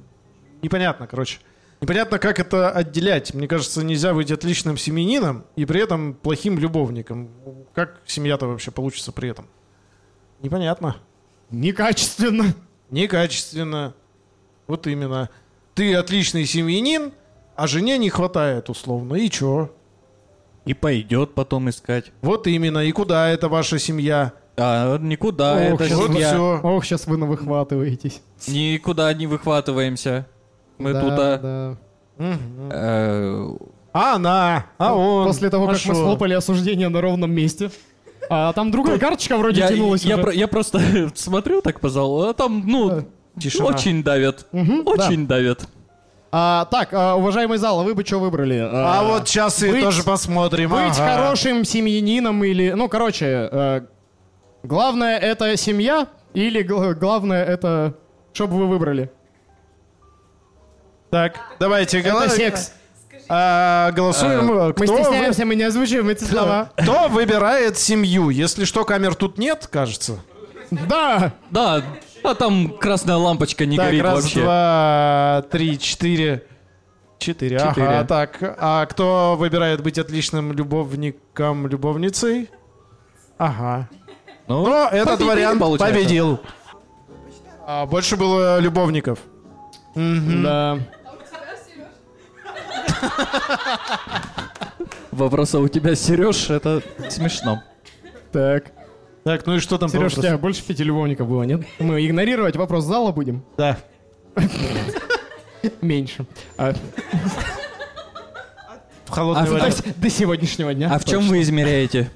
Непонятно, короче. Непонятно, как это отделять. Мне кажется, нельзя быть отличным семенином и при этом плохим любовником. Как семья-то вообще получится при этом? Непонятно. Некачественно. Некачественно. Вот именно. Ты отличный семьянин, а жене не хватает условно. И чё? И пойдет потом искать. Вот именно. И куда это ваша семья? А, никуда, Ох, это вы- семья. всё. Ох, сейчас вы навыхватываетесь. Никуда не выхватываемся. Мы Да, тут, а, да. Мгм. э, А она, а он. После того, а как мы шо? слопали осуждение на ровном месте. А там другая карточка вроде я, тянулась я, уже. про- я просто смотрю так по залу, а там, ну, Тишина. очень давят. Мгм, Очень давят. А, так, а, уважаемый зал, а вы бы что выбрали? А вот сейчас и быть- тоже посмотрим. Быть ага. хорошим семьянином или... Ну, короче, э, главное это семья или гл- главное это... Что бы вы выбрали? Так, давайте Это секс. А, голосуем. Мы кто, стесняемся, мы не озвучиваем эти слова. вы- кто выбирает семью? Если что, камер тут нет, кажется. Да! Да, а там красная лампочка не так, горит раз, вообще. два, три, четыре. Четыре. Четыре. Ага, так. А кто выбирает быть отличным любовником, любовницей? Ага. Ну, Но этот вариант получается. победил. А, больше было любовников. Да. Вопрос, а у тебя, Сереж, это смешно. Так. Так, ну и что там? Сереж, у тебя больше пяти любовников было, нет? Мы игнорировать вопрос зала будем? Да. Меньше. А, В холодный А до сегодняшнего дня. А в чем вы измеряете?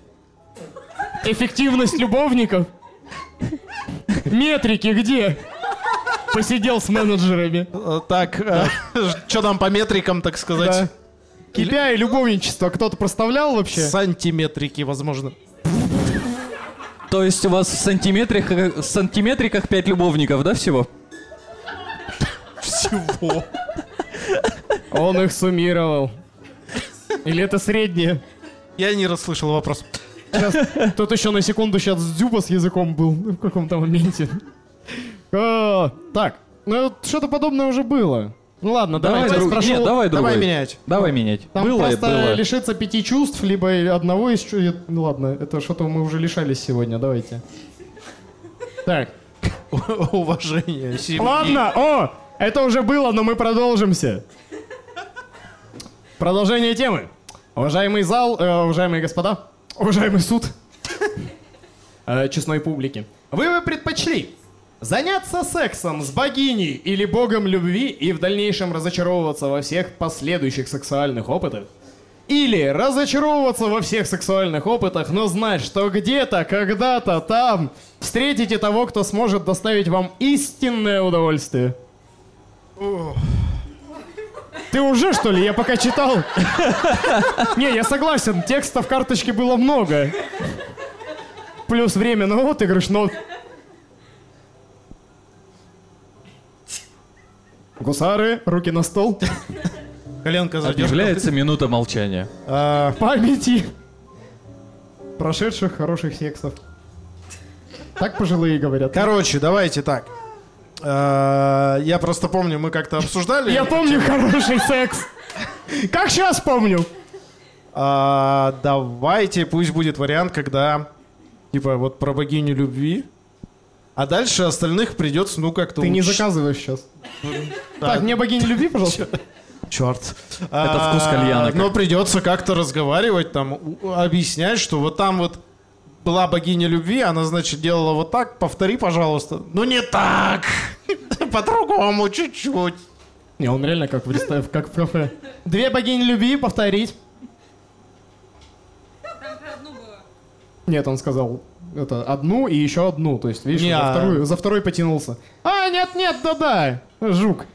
Эффективность любовников? Метрики где? Посидел с менеджерами. Э, Так, что там по метрикам, так сказать? KPI любовничество кто-то проставлял вообще? Сантиметрики, возможно. То есть у вас в сантиметриках, в сантиметриках 5 любовников, да, всего? Всего. Он их суммировал. Или это среднее? Я не расслышал вопрос. Сейчас, тут еще на секунду сейчас Дзюба с языком был в каком-то моменте. А, так, ну что-то подобное уже было. Ну ладно, давай, Давай, друг- спрошу. Нет, давай другой. Давай менять. Давай менять. Там было просто было. лишиться пяти чувств, либо одного из чувств. Ну ладно, это что-то мы уже лишались сегодня, давайте. Так, Уважение. семьи. ладно, о! Это уже было, но мы продолжимся. Продолжение темы. Уважаемый зал, э, уважаемые господа, уважаемый суд, э, честной публики. Вы бы предпочли заняться сексом с богиней или богом любви и в дальнейшем разочаровываться во всех последующих сексуальных опытах? Или разочаровываться во всех сексуальных опытах, но знать, что где-то, когда-то там встретите того, кто сможет доставить вам истинное удовольствие? Ты уже, что ли? Я пока читал. Не, я согласен, текста в карточке было много. Плюс время на отыгрыш, но... Гусары, руки на стол. Коленка задержка. Объявляется минута молчания. А, Памяти прошедших хороших сексов. Так пожилые говорят. Короче, давайте так. А, Я просто помню, мы как-то обсуждали. Я помню хороший секс. Как сейчас помню. А, Давайте, пусть будет вариант, когда типа вот про богиню любви. А дальше остальных придется, ну как-то... Ты не уч- заказываешь сейчас. Так, мне богиня любви, пожалуйста. Черт. Это вкус кальяна Но придется как-то разговаривать, там, объяснять, что вот там вот была богиня любви, она, значит, делала вот так, повтори, пожалуйста. Ну не так! По-другому, чуть-чуть. Не, он реально как в, реста- как в кафе. Две богини любви повторить. Нет, он сказал это одну и еще одну. То есть, видишь, Не, за, а- вторую, за второй потянулся. А, нет, нет, да-да, жук.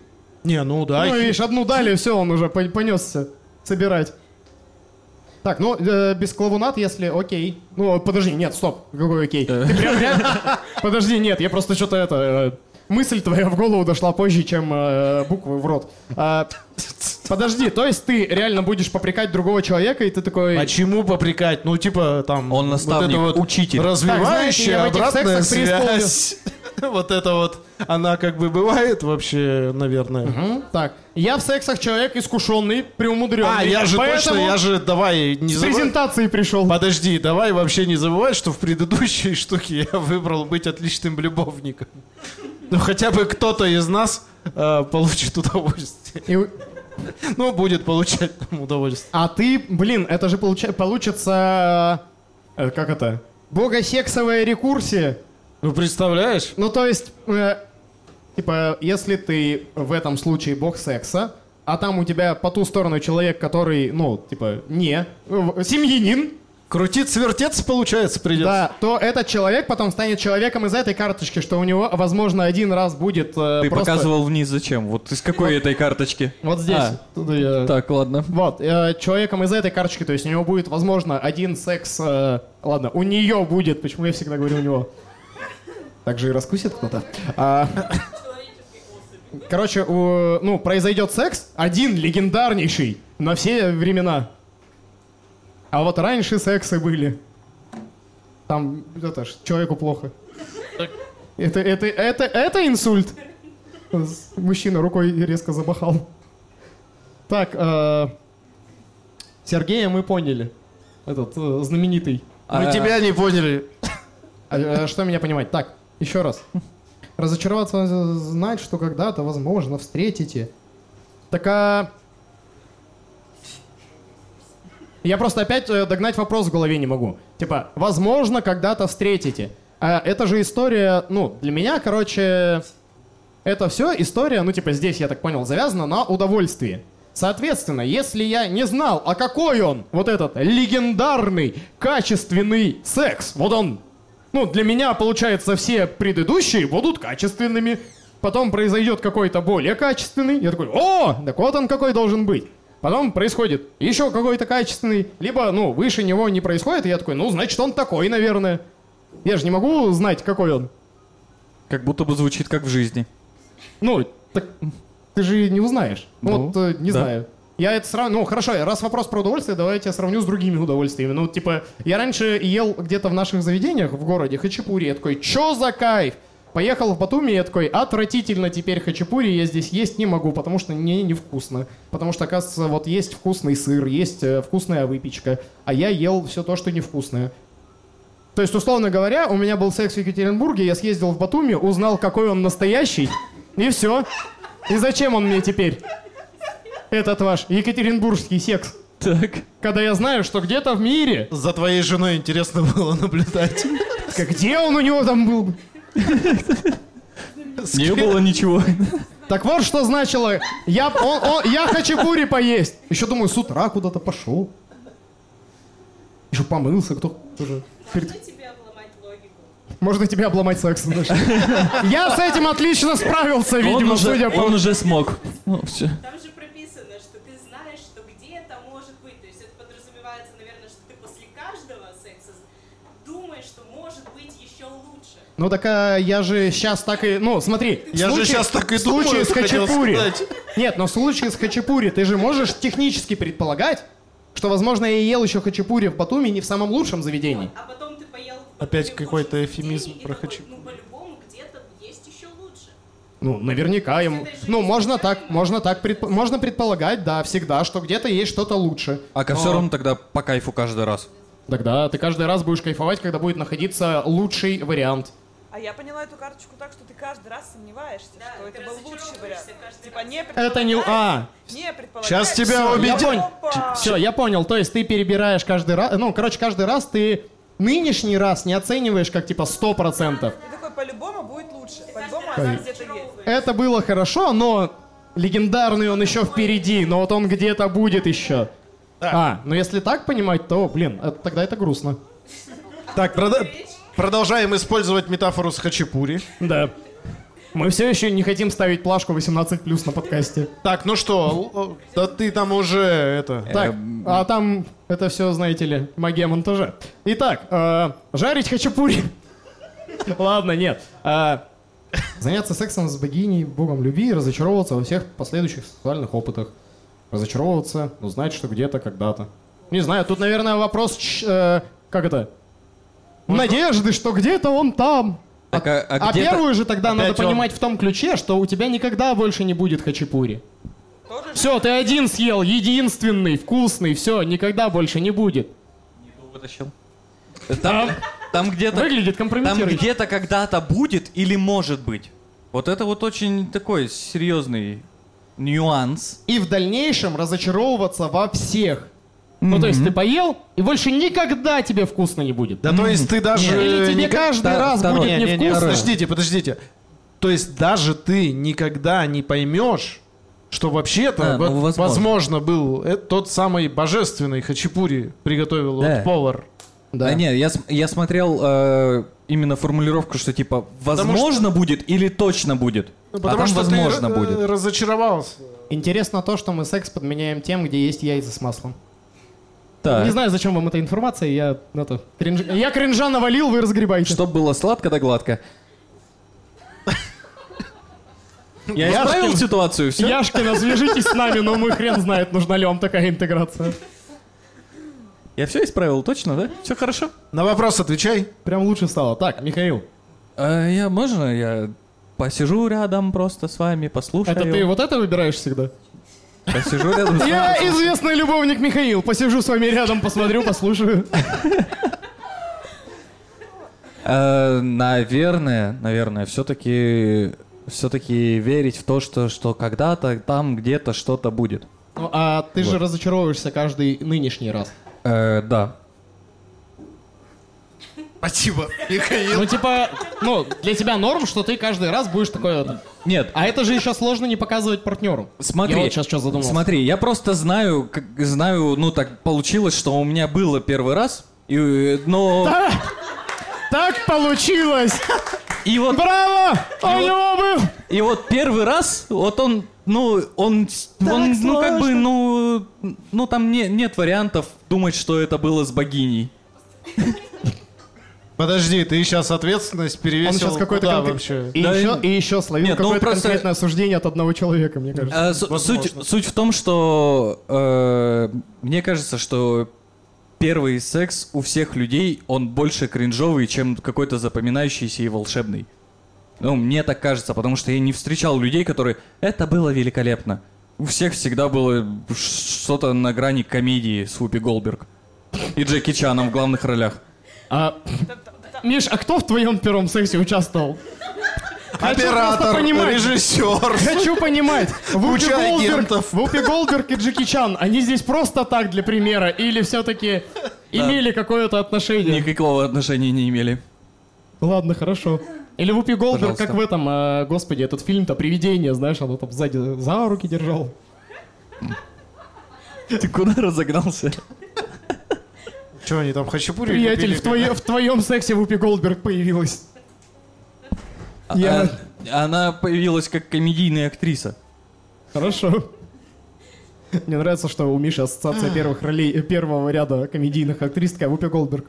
Не, ну да. Ну, видишь, одну дали, все, он уже по- понесся собирать. Так, ну, э, без клавунат, если окей. Ну, подожди, нет, стоп, какой окей? Ты прям реально- Подожди, нет, я просто что-то это... Мысль твоя в голову дошла позже, чем э, буквы в рот. А, подожди, то есть ты реально будешь попрекать другого человека, и ты такой... А чему попрекать? Ну, типа, там... Он вот наставник, это вот учитель. Развивающая Так, знаете, я в этих обратная связь. Вот это вот, она как бы бывает вообще, наверное. Так, я в сексах человек искушенный, преумудренный. А, я же поэтому точно, я же, давай, не с забывай. презентацией пришел. Подожди, давай вообще не забывай, что в предыдущей штуке я выбрал быть отличным любовником. Ну, хотя бы кто-то из нас э, получит удовольствие. И- Ну, будет получать там удовольствие. А ты, блин, это же получа- получится... э, как это? Богосексовая рекурсия. Ну, представляешь? Ну, то есть, э, типа, если ты в этом случае бог секса, а там у тебя по ту сторону человек, который, ну, типа, не, семьянин, Крутиться, вертеться, получается, придется. да, то этот человек потом станет человеком из этой карточки, что у него, возможно, один раз будет э, Ты просто... показывал вниз зачем? Вот из какой этой карточки? Вот здесь. А, Тут я- Так, ладно. Вот, э, человеком из этой карточки, то есть у него будет, возможно, один секс... э, ладно, у нее будет, почему я всегда говорю у него? Так же и раскусит кто-то. А, короче, у- ну, произойдет секс, один легендарнейший на все времена. А вот раньше сексы были. Там, это ж, человеку плохо. Это, это, это, это инсульт. Мужчина рукой резко замахал. Так, э, Сергея мы поняли. Этот э, знаменитый. Мы А, тебя не поняли. А, э, что меня понимать? Так, еще раз. Разочароваться знать, что когда-то, возможно, встретите. Так а... Я просто опять э, догнать вопрос в голове не могу. Типа, возможно, когда-то встретите. А это же история, ну, для меня, короче, это все история, ну, типа, здесь, я так понял, завязана на удовольствии. Соответственно, если я не знал, а какой он, вот этот легендарный, качественный секс, вот он, ну, для меня, получается, все предыдущие будут качественными, потом произойдет какой-то более качественный, я такой, о, так вот он какой должен быть. Потом происходит еще какой-то качественный, либо, ну, выше него не происходит, и я такой, ну, значит, он такой, наверное. Я же не могу знать, какой он. Как будто бы звучит как в жизни. Ну, так ты же не узнаешь. Ну, вот, э, не да. знаю. Я это сравню... Ну, хорошо, раз вопрос про удовольствие, давайте я сравню с другими удовольствиями. Ну, типа, я раньше ел где-то в наших заведениях в городе хачапури. Я такой, чё за кайф? Поехал в Батуми, я такой, отвратительно теперь хачапури я здесь есть не могу, потому что мне невкусно. Потому что, оказывается, вот есть вкусный сыр, есть э, вкусная выпечка, а я ел все то, что невкусное. То есть, условно говоря, у меня был секс в Екатеринбурге, я съездил в Батуми, узнал, какой он настоящий, и все. И зачем он мне теперь? Этот ваш екатеринбургский секс. Так. Когда я знаю, что где-то в мире... За твоей женой интересно было наблюдать. Как где он у него там был? Не было ничего. Так вот, что значило, я, он, он- я хачапури поесть. Еще думаю, с утра куда-то пошел. Еще помылся, кто тоже. перед- Можно тебе обломать логику? Можно тебя обломать сексом. даже. Я с этим отлично справился, видимо, уже, судя по... он уже смог. Ну, всё. Там же прописано, что ты знаешь, что где-то может быть. То есть это подразумевается, наверное, что ты после каждого секса думаешь, что может быть еще лучше. Ну так а, я же сейчас так и... Ну, смотри. Я же случае- сейчас так и думаю, с хачапури. Нет, но в случае с хачапури ты же можешь технически предполагать, что, возможно, я ел еще хачапури в Батуми не в самом лучшем заведении. А потом ты поел... Опять какой-то эфемизм про хачапури. Ну, по-любому, где-то есть еще лучше. Ну, наверняка ему... Ну, можно так, можно так, предп- можно предполагать, да, всегда, что где-то есть что-то лучше. А ко все равно тогда по кайфу каждый раз. Тогда ты каждый раз будешь кайфовать, когда будет находиться лучший вариант. А я поняла эту карточку так, что ты каждый раз сомневаешься, Да, что это был лучший вариант. Типа не Это не... А, Не предполагаешь. Сейчас тебя. Опа! Все, я понял. То есть ты перебираешь каждый раз... Ну, короче, каждый раз ты нынешний раз не оцениваешь как, типа, 100%. Ты такой, по-любому будет лучше. По-любому она где-то есть. Это было хорошо, но легендарный он еще впереди, но вот он где-то будет еще. А, ну если так понимать, то, блин, это- тогда это грустно. Так, прода- продолжаем использовать метафору с хачапури. Да. Мы все еще не хотим ставить плашку 18 на подкасте. Так, ну что, да ты там уже это... Так, а там это все, знаете ли, магия монтажа. Итак, э, жарить хачапури. Ладно, нет. Э, заняться сексом с богиней, богом любви, и разочаровываться во всех последующих сексуальных опытах. Разочаровываться, узнать, что где-то, когда-то. Не знаю, тут, наверное, вопрос, ч- э, как это? Надежды, что где-то он там. Так, а, а А первую же тогда надо он. понимать в том ключе, что у тебя никогда больше не будет хачапури. Тоже Все, ты один съел, единственный, вкусный, все, никогда больше не будет. вытащил. Там, там где-то... Выглядит Там компрометирующе. где-то когда-то будет или может быть. Вот это вот очень такой серьезный нюанс. И в дальнейшем разочаровываться во всех. Ну, то есть ты поел, и больше никогда тебе вкусно не будет. Да то есть ты даже... Или тебе каждый раз будет Не, не, не, невкусно. подождите, подождите. То есть даже ты никогда не поймешь, что вообще-то А, ну, возможно. возможно. был э, тот самый божественный хачапури приготовил Да. вот повар. Да. А не, я, я смотрел э, именно формулировку, что типа возможно будет или точно будет. Ну, а потому там что возможно ты э, будет. разочаровался. Интересно то, что мы секс подменяем тем, где есть яйца с маслом. Так. Не знаю, зачем вам эта информация, я это, кринж- я кринжа навалил, вы разгребайте. Чтоб было сладко да гладко. Я Яшкин. исправил ситуацию, все? Яшкина, свяжитесь с нами, но мы хрен знает, нужна ли вам такая интеграция. Я все исправил, точно, да? Все хорошо? На вопрос отвечай. Прям лучше стало. Так, Михаил, А, я, можно я посижу рядом просто с вами, послушаю? это ты вот это выбираешь всегда? Посижу рядом с Я известный любовник Михаил. Посижу с вами рядом, посмотрю, послушаю. Э, наверное, наверное, все-таки все-таки верить в то, что, что когда-то там где-то что-то будет. Ну, а ты же разочаровываешься каждый нынешний раз. Э, да. Спасибо, Михаил. Ну, типа, ну, для тебя норм, что ты каждый раз будешь такой вот. Нет, А это же еще сложно не показывать партнеру. Смотри, Я вот сейчас что задумался. смотри, я просто знаю, как, знаю, ну так получилось, что у меня было первый раз, и, но А, так получилось! и вот Браво! У него был! и вот первый раз, вот он, ну он, он ну как бы, ну, ну там не, нет вариантов думать, что это было с богиней. Подожди, ты сейчас ответственность перевесил Он сейчас какой-то куда конкрет- вообще? И, Да, еще, и- и еще словил Нет, ну, какое-то просто- конкретное суждение от одного человека, мне кажется. А, с- суть, суть в том, что э, мне кажется, что первый секс у всех людей, он больше кринжовый, чем какой-то запоминающийся и волшебный. Ну, мне так кажется, потому что я не встречал людей, которые «это было великолепно». У всех всегда было что-то на грани комедии с Вупи Голберг. И Джеки Чаном в главных ролях. А, Миш, а кто в твоем первом сексе участвовал? Оператор, режиссер. Хочу понимать, Вупи Голдберг, агентов. Вупи Голдберг и Джеки Чан, они здесь просто так для примера или все-таки имели какое-то отношение? Никакого отношения не имели. Ладно, хорошо. Или Вупи Голдберг, Пожалуйста. как в этом, э, господи, этот фильм-то «Привидение», знаешь, оно там сзади за руки держал. Ты куда разогнался? Что они там, хачапури Приятель, в, твое- в твоем сексе Вупи Голдберг появилась. Я- А- Она появилась как комедийная актриса. Хорошо. Мне нравится, что у Миши ассоциация первых ролей, первого ряда комедийных актрис такая Вупи Голдберг.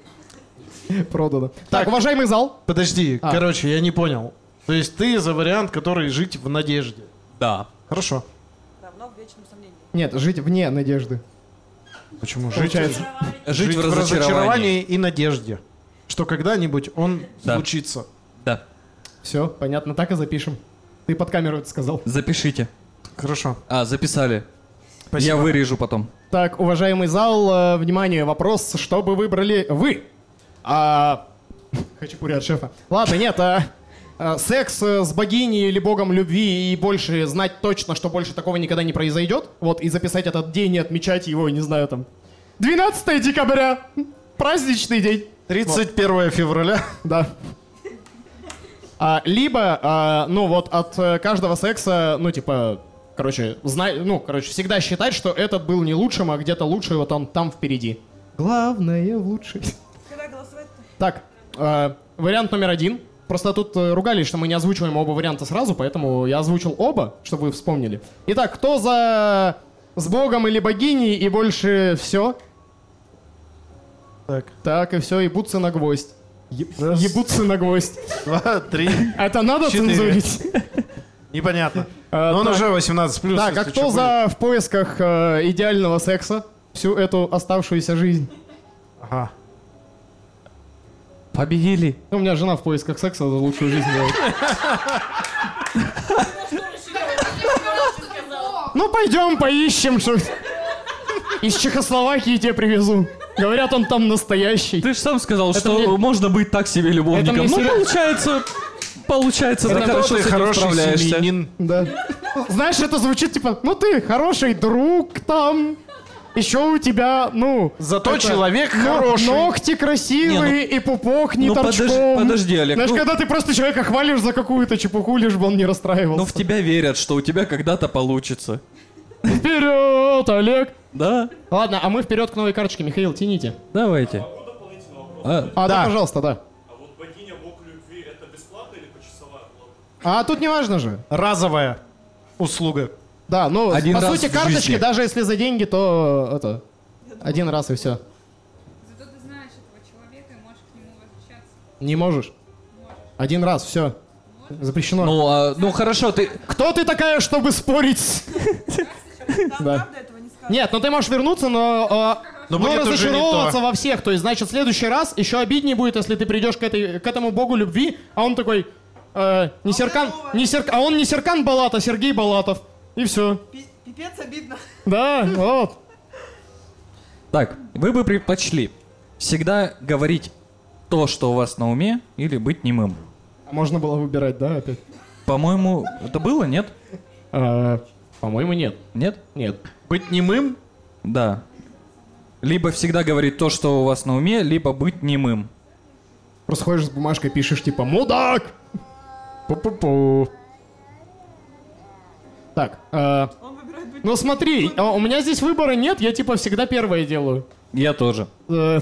Продано. Так, уважаемый зал. Подожди, А. короче, я не понял. То есть ты за вариант, который жить в надежде. Да. Хорошо. Равно в вечном сомнении. Нет, жить вне надежды. Почему? Жить. Жить, жить в разочаровании. и надежде. Что когда-нибудь он Да. случится. Да. Все, понятно, так и запишем. Ты под камеру это сказал. Запишите. Хорошо. А, записали. Спасибо. Я вырежу потом. Так, уважаемый зал, э, внимание, вопрос, что бы выбрали вы? А... Хочу от шефа. Ладно, нет, а... а, Секс э, с богиней или богом любви и больше знать точно, что больше такого никогда не произойдет. Вот, и записать этот день и отмечать его, не знаю, там... 12 декабря! Праздничный день! 31 февраля. Да. А, либо, а, ну вот от э, каждого секса, ну типа, короче, знай, ну, короче, всегда считать, что этот был не лучшим, а где-то лучший, вот он там впереди. Главное лучший. Когда голосовать-то? Так, э, вариант номер один. Просто тут э, ругались, что мы не озвучиваем оба варианта сразу, поэтому я озвучил оба, чтобы вы вспомнили. Итак, кто за с богом или богиней и больше все? Так, Так, и все, ебутся на гвоздь. раз, Ебутся на гвоздь. два, три. Это надо Четыре. цензурить? Непонятно. А, Но он так. уже 18 плюс. Так, а кто за в поисках э, идеального секса всю эту оставшуюся жизнь? Ага. Победили. Ну, у меня жена в поисках секса за лучшую жизнь делает. Ну, пойдем, поищем, что Из Чехословакии тебе привезу. Говорят, он там настоящий. Ты же сам сказал, Это что мне- можно быть так себе любовником. Это Ну, получается, получается, ты Зато хорошо ты хороший справляешься. семьянин. Да. Знаешь, это звучит типа, ну ты хороший друг там. Еще у тебя, ну... Зато это, человек но- хороший. Ногти красивые и пупок не ну, торчком. подожди- подожди, Олег, Знаешь, ну- когда ты просто человека хвалишь за какую-то чепуху, лишь бы он не расстраивался. Ну, в тебя верят, что у тебя когда-то получится. Вперед, Олег! Да, Ладно, а мы вперед к новой карточке. Михаил, тяните. давайте. А, А, да, Да. пожалуйста, да. А вот богиня Бог любви это бесплатно или почасовая оплата? А тут не важно же. Разовая услуга. Да, ну, Один по раз сути, в карточки, жизни. даже если за деньги, то это... Один раз и все. Зато ты знаешь этого человека и можешь к нему возвращаться. Не можешь? Один раз, все. Запрещено. ну, а, ну хорошо, ты... Кто ты такая, чтобы спорить? Там Да. правда этого не скажешь. Нет, ну ты можешь вернуться, но, а, Но но будет уже не разочаровываться во всех. То есть, значит, в следующий раз еще обиднее будет, если ты придешь к, этой, к этому богу любви, а он такой, э, не Серкан, не Серк, а он не Серкан Балат, а Сергей Балатов. И все. Пи- Пипец обидно. Да, вот. Так, вы бы предпочли всегда говорить то, что у вас на уме, или быть немым? Можно было выбирать, да, опять? По-моему, это было, нет? А, по-моему, нет. Нет? Нет. Быть немым? Да. Либо всегда говорить то, что у вас на уме, либо быть немым. Просто ходишь с бумажкой, пишешь типа «Мудак!» Пу-пу-пу. Так, э, Он выбирает быть... ну смотри, а у меня здесь выбора нет, я типа всегда первое делаю. Я тоже. Э,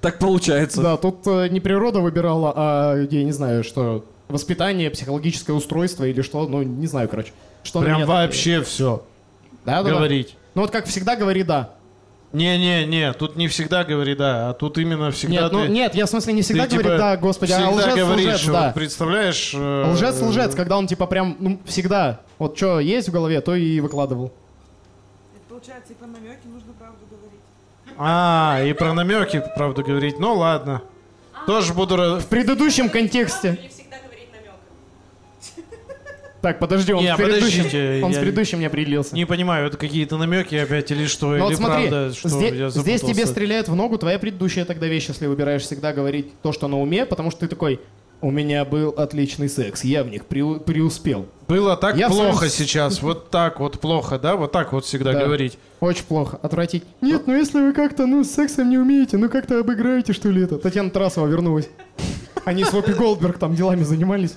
Так получается. Да, тут э, не природа выбирала, а я не знаю, что воспитание, психологическое устройство или что, ну не знаю, короче. Что Прям вообще все. да, да, да. Говорить. Ну вот как всегда говори да. Не-не-не, тут не всегда говори да, а тут именно всегда Нет, ну ты... нет, я в смысле не всегда ты, говорит типа, да, господи, а лжец, говоришь, лжец, вот да. представляешь... э, Лжец, лжец, когда он типа прям, ну, всегда, вот что есть в голове, то и выкладывал. Это получается, и про намеки нужно правду говорить. А, и про намеки, правду говорить. Ну ладно. Тоже буду... В предыдущем контексте. Или всегда говорить намеком. Так, подожди, он Не, с предыдущим, подождите, он с предыдущим не определился. Не понимаю, это какие-то намеки опять или что? Ну вот или смотри, правда, что здесь, я здесь тебе запутался? стреляет в ногу твоя предыдущая тогда вещь, если выбираешь всегда говорить то, что на уме, потому что ты такой, У меня был отличный секс, я в них преу- преуспел. Было так Я своем плохо с- сейчас, вот так вот плохо, да? Вот так вот всегда Да. говорить. Очень плохо, отвратить. Нет, ну если вы как-то, ну, с сексом не умеете, ну как-то обыграете, что ли, это. Татьяна Тарасова вернулась. Они с Вопи Голдберг там делами занимались.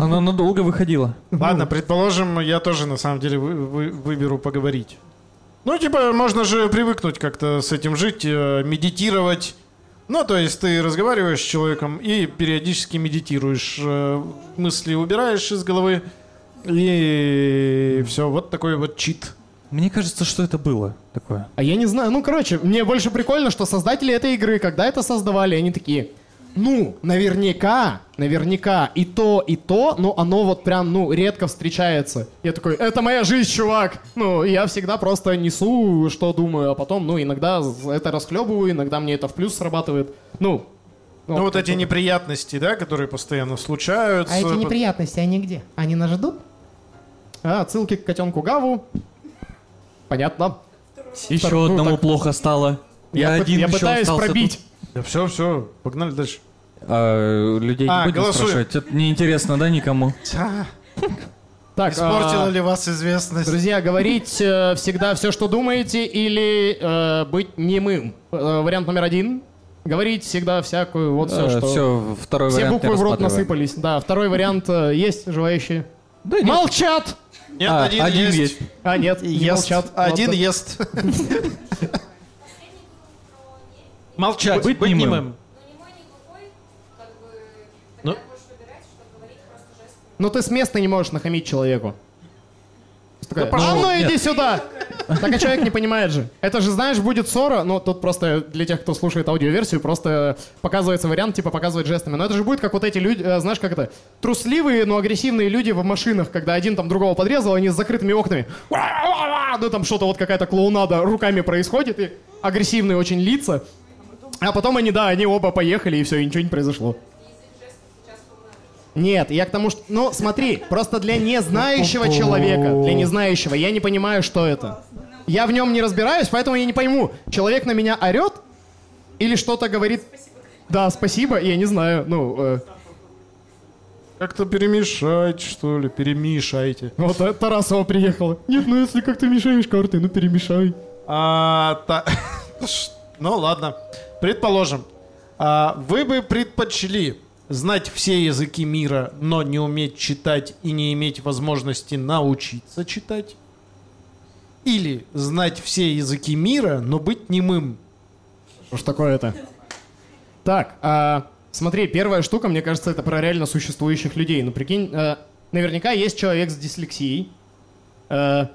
Она надолго выходила. Ладно, предположим, я тоже на самом деле вы- вы- выберу поговорить. Ну, типа, можно же привыкнуть как-то с этим жить, э, медитировать. Ну, то есть ты разговариваешь с человеком и периодически медитируешь, э, мысли убираешь из головы, и все, вот такой вот чит. Мне кажется, что это было такое. А я не знаю, ну, короче, мне больше прикольно, что создатели этой игры, когда это создавали, они такие, ну, наверняка, наверняка и то, и то, но оно вот прям, ну, редко встречается. Я такой, это моя жизнь, чувак! Ну, я всегда просто несу, что думаю, а потом, ну, иногда это расхлебываю, иногда мне это в плюс срабатывает. Ну, Ну, вот эти неприятности, да, которые постоянно случаются. А эти неприятности, они где? Они нас ждут? А, отсылки к котенку Гаву. Понятно. Еще Ну, одному так- плохо стало. Я, пы- один я еще пытаюсь остался пробить. Да все, все, погнали дальше. А, людей А, не будем голосуем. спрашивать. Это неинтересно, да, никому? Так, Испортила а, ли вас известность? Друзья, говорить э, всегда все, что думаете, или э, быть немым. Э, вариант номер один. Говорить всегда всякую, вот все, Э, что... Все, второй Все вариант буквы в рот насыпались. Да, второй вариант э, есть желающие. Да нет. Молчат! Нет, А, один, один есть. есть. А, нет, не Ест. молчат. Один Ладно. ест. Молчать, Быть быть, немым. немым. Ну, не мой, не глухой, как бы, Ну. Ну ты с места не можешь нахамить человеку. Такая, пошел. а ну Нет. иди сюда! Так а человек не понимает же. Это же, знаешь, будет ссора, но тут просто для тех, кто слушает аудиоверсию, просто показывается вариант, типа показывать жестами. Но это же будет как вот эти люди, э, знаешь, как это, трусливые, но агрессивные люди в машинах, когда один там другого подрезал, они с закрытыми окнами. Ну там что-то вот какая-то клоунада руками происходит, и агрессивные очень лица. А потом они, да, они оба поехали, и все, и ничего не произошло. Нет, я к тому, что... Ну, смотри, просто для незнающего человека, для незнающего, я не понимаю, что это. Я в нем не разбираюсь, поэтому я не пойму, человек на меня орет или что-то говорит... Да, спасибо, я не знаю, ну... э, Как-то перемешать, что ли, перемешайте. вот э, Тарасова приехала. Нет, ну если как ты мешаешь карты, ну перемешай. А, та- Ш- Ну ладно. Предположим, а, вы бы предпочли знать все языки мира, но не уметь читать и не иметь возможности научиться читать? Или знать все языки мира, но быть немым? Что ж такое-то? Так, а, смотри, первая штука, мне кажется, это про реально существующих людей. Ну, прикинь, э, наверняка есть человек с дислексией, э,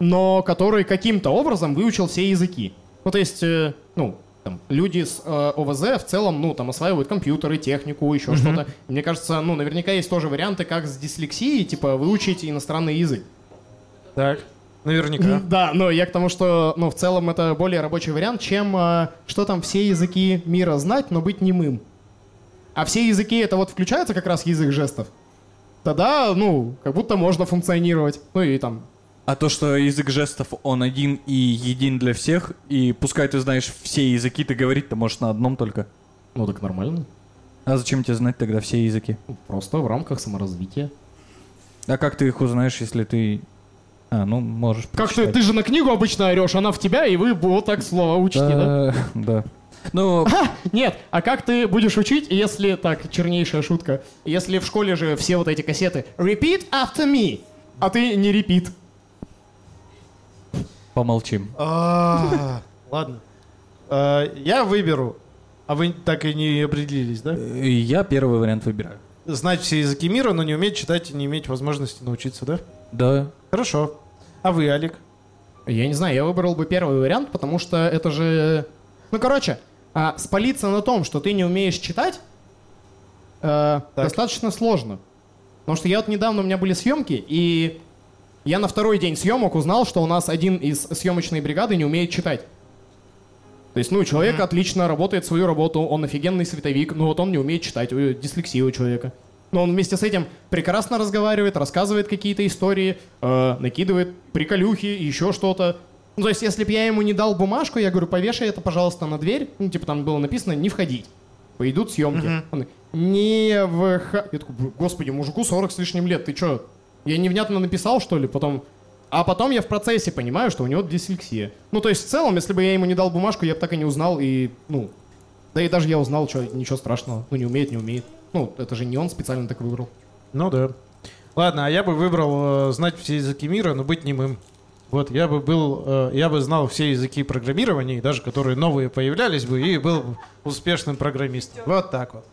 но который каким-то образом выучил все языки. Ну, то есть, э, ну, там, люди с э, ОВЗ в целом, ну, там, осваивают компьютеры, технику, еще что-то. И Мне кажется, ну, наверняка есть тоже варианты, как с дислексией, типа, выучить иностранный язык. Так. Наверняка. Да, но я к тому, что, ну, в целом это более рабочий вариант, чем э, что там все языки мира знать, но быть немым. А все языки это вот включается как раз язык жестов. Тогда, ну, как будто можно функционировать. Ну и там. А то, что язык жестов, он один и един для всех, и пускай ты знаешь все языки, ты говорить-то можешь на одном только. Ну так нормально. А зачем тебе знать тогда все языки? Просто в рамках саморазвития. А как ты их узнаешь, если ты... А, ну, можешь Как ты, прочитать. ты же на книгу обычно орешь, она в тебя, и вы вот так слова учите, да? Да, да. Ну, Нет, а как ты будешь учить, если, так, чернейшая шутка, если в школе же все вот эти кассеты «Repeat after me», а ты не репит. Помолчим. А, Ладно. А, Я выберу. А вы так и не определились, да? Я первый вариант выбираю. Знать все языки мира, но не уметь читать и не иметь возможности научиться, да? Да. Хорошо. А вы, Алик? Я не знаю, я выбрал бы первый вариант, потому что это же... Ну, короче, а, спалиться на том, что ты не умеешь читать, э, достаточно сложно. Потому что я вот недавно, у меня были съемки, и я на второй день съемок узнал, что у нас один из съемочной бригады не умеет читать. То есть, ну, человек отлично работает свою работу, он офигенный световик, но вот он не умеет читать, дислексия у человека. Но он вместе с этим прекрасно разговаривает, рассказывает какие-то истории, э, накидывает приколюхи, еще что-то. Ну, то есть, если бы я ему не дал бумажку, я говорю, повешай это, пожалуйста, на дверь, ну, типа там было написано «не входить». Пойдут съемки. Он, не в... Я такой, «Б- господи, мужику 40 с лишним лет, ты чё? Я невнятно написал, что ли? Потом... А потом я в процессе понимаю, что у него дислексия. Ну, то есть, в целом, если бы я ему не дал бумажку, я бы так и не узнал, и, ну... Да и даже я узнал, что ничего страшного. Ну, не умеет, не умеет. Ну, это же не он специально так выбрал. Ну да. Ладно, а я бы выбрал э, знать все языки мира, но быть немым. Вот, я бы был, э, я бы знал все языки программирования, даже которые новые появлялись бы, и был бы успешным программистом. Вот так вот.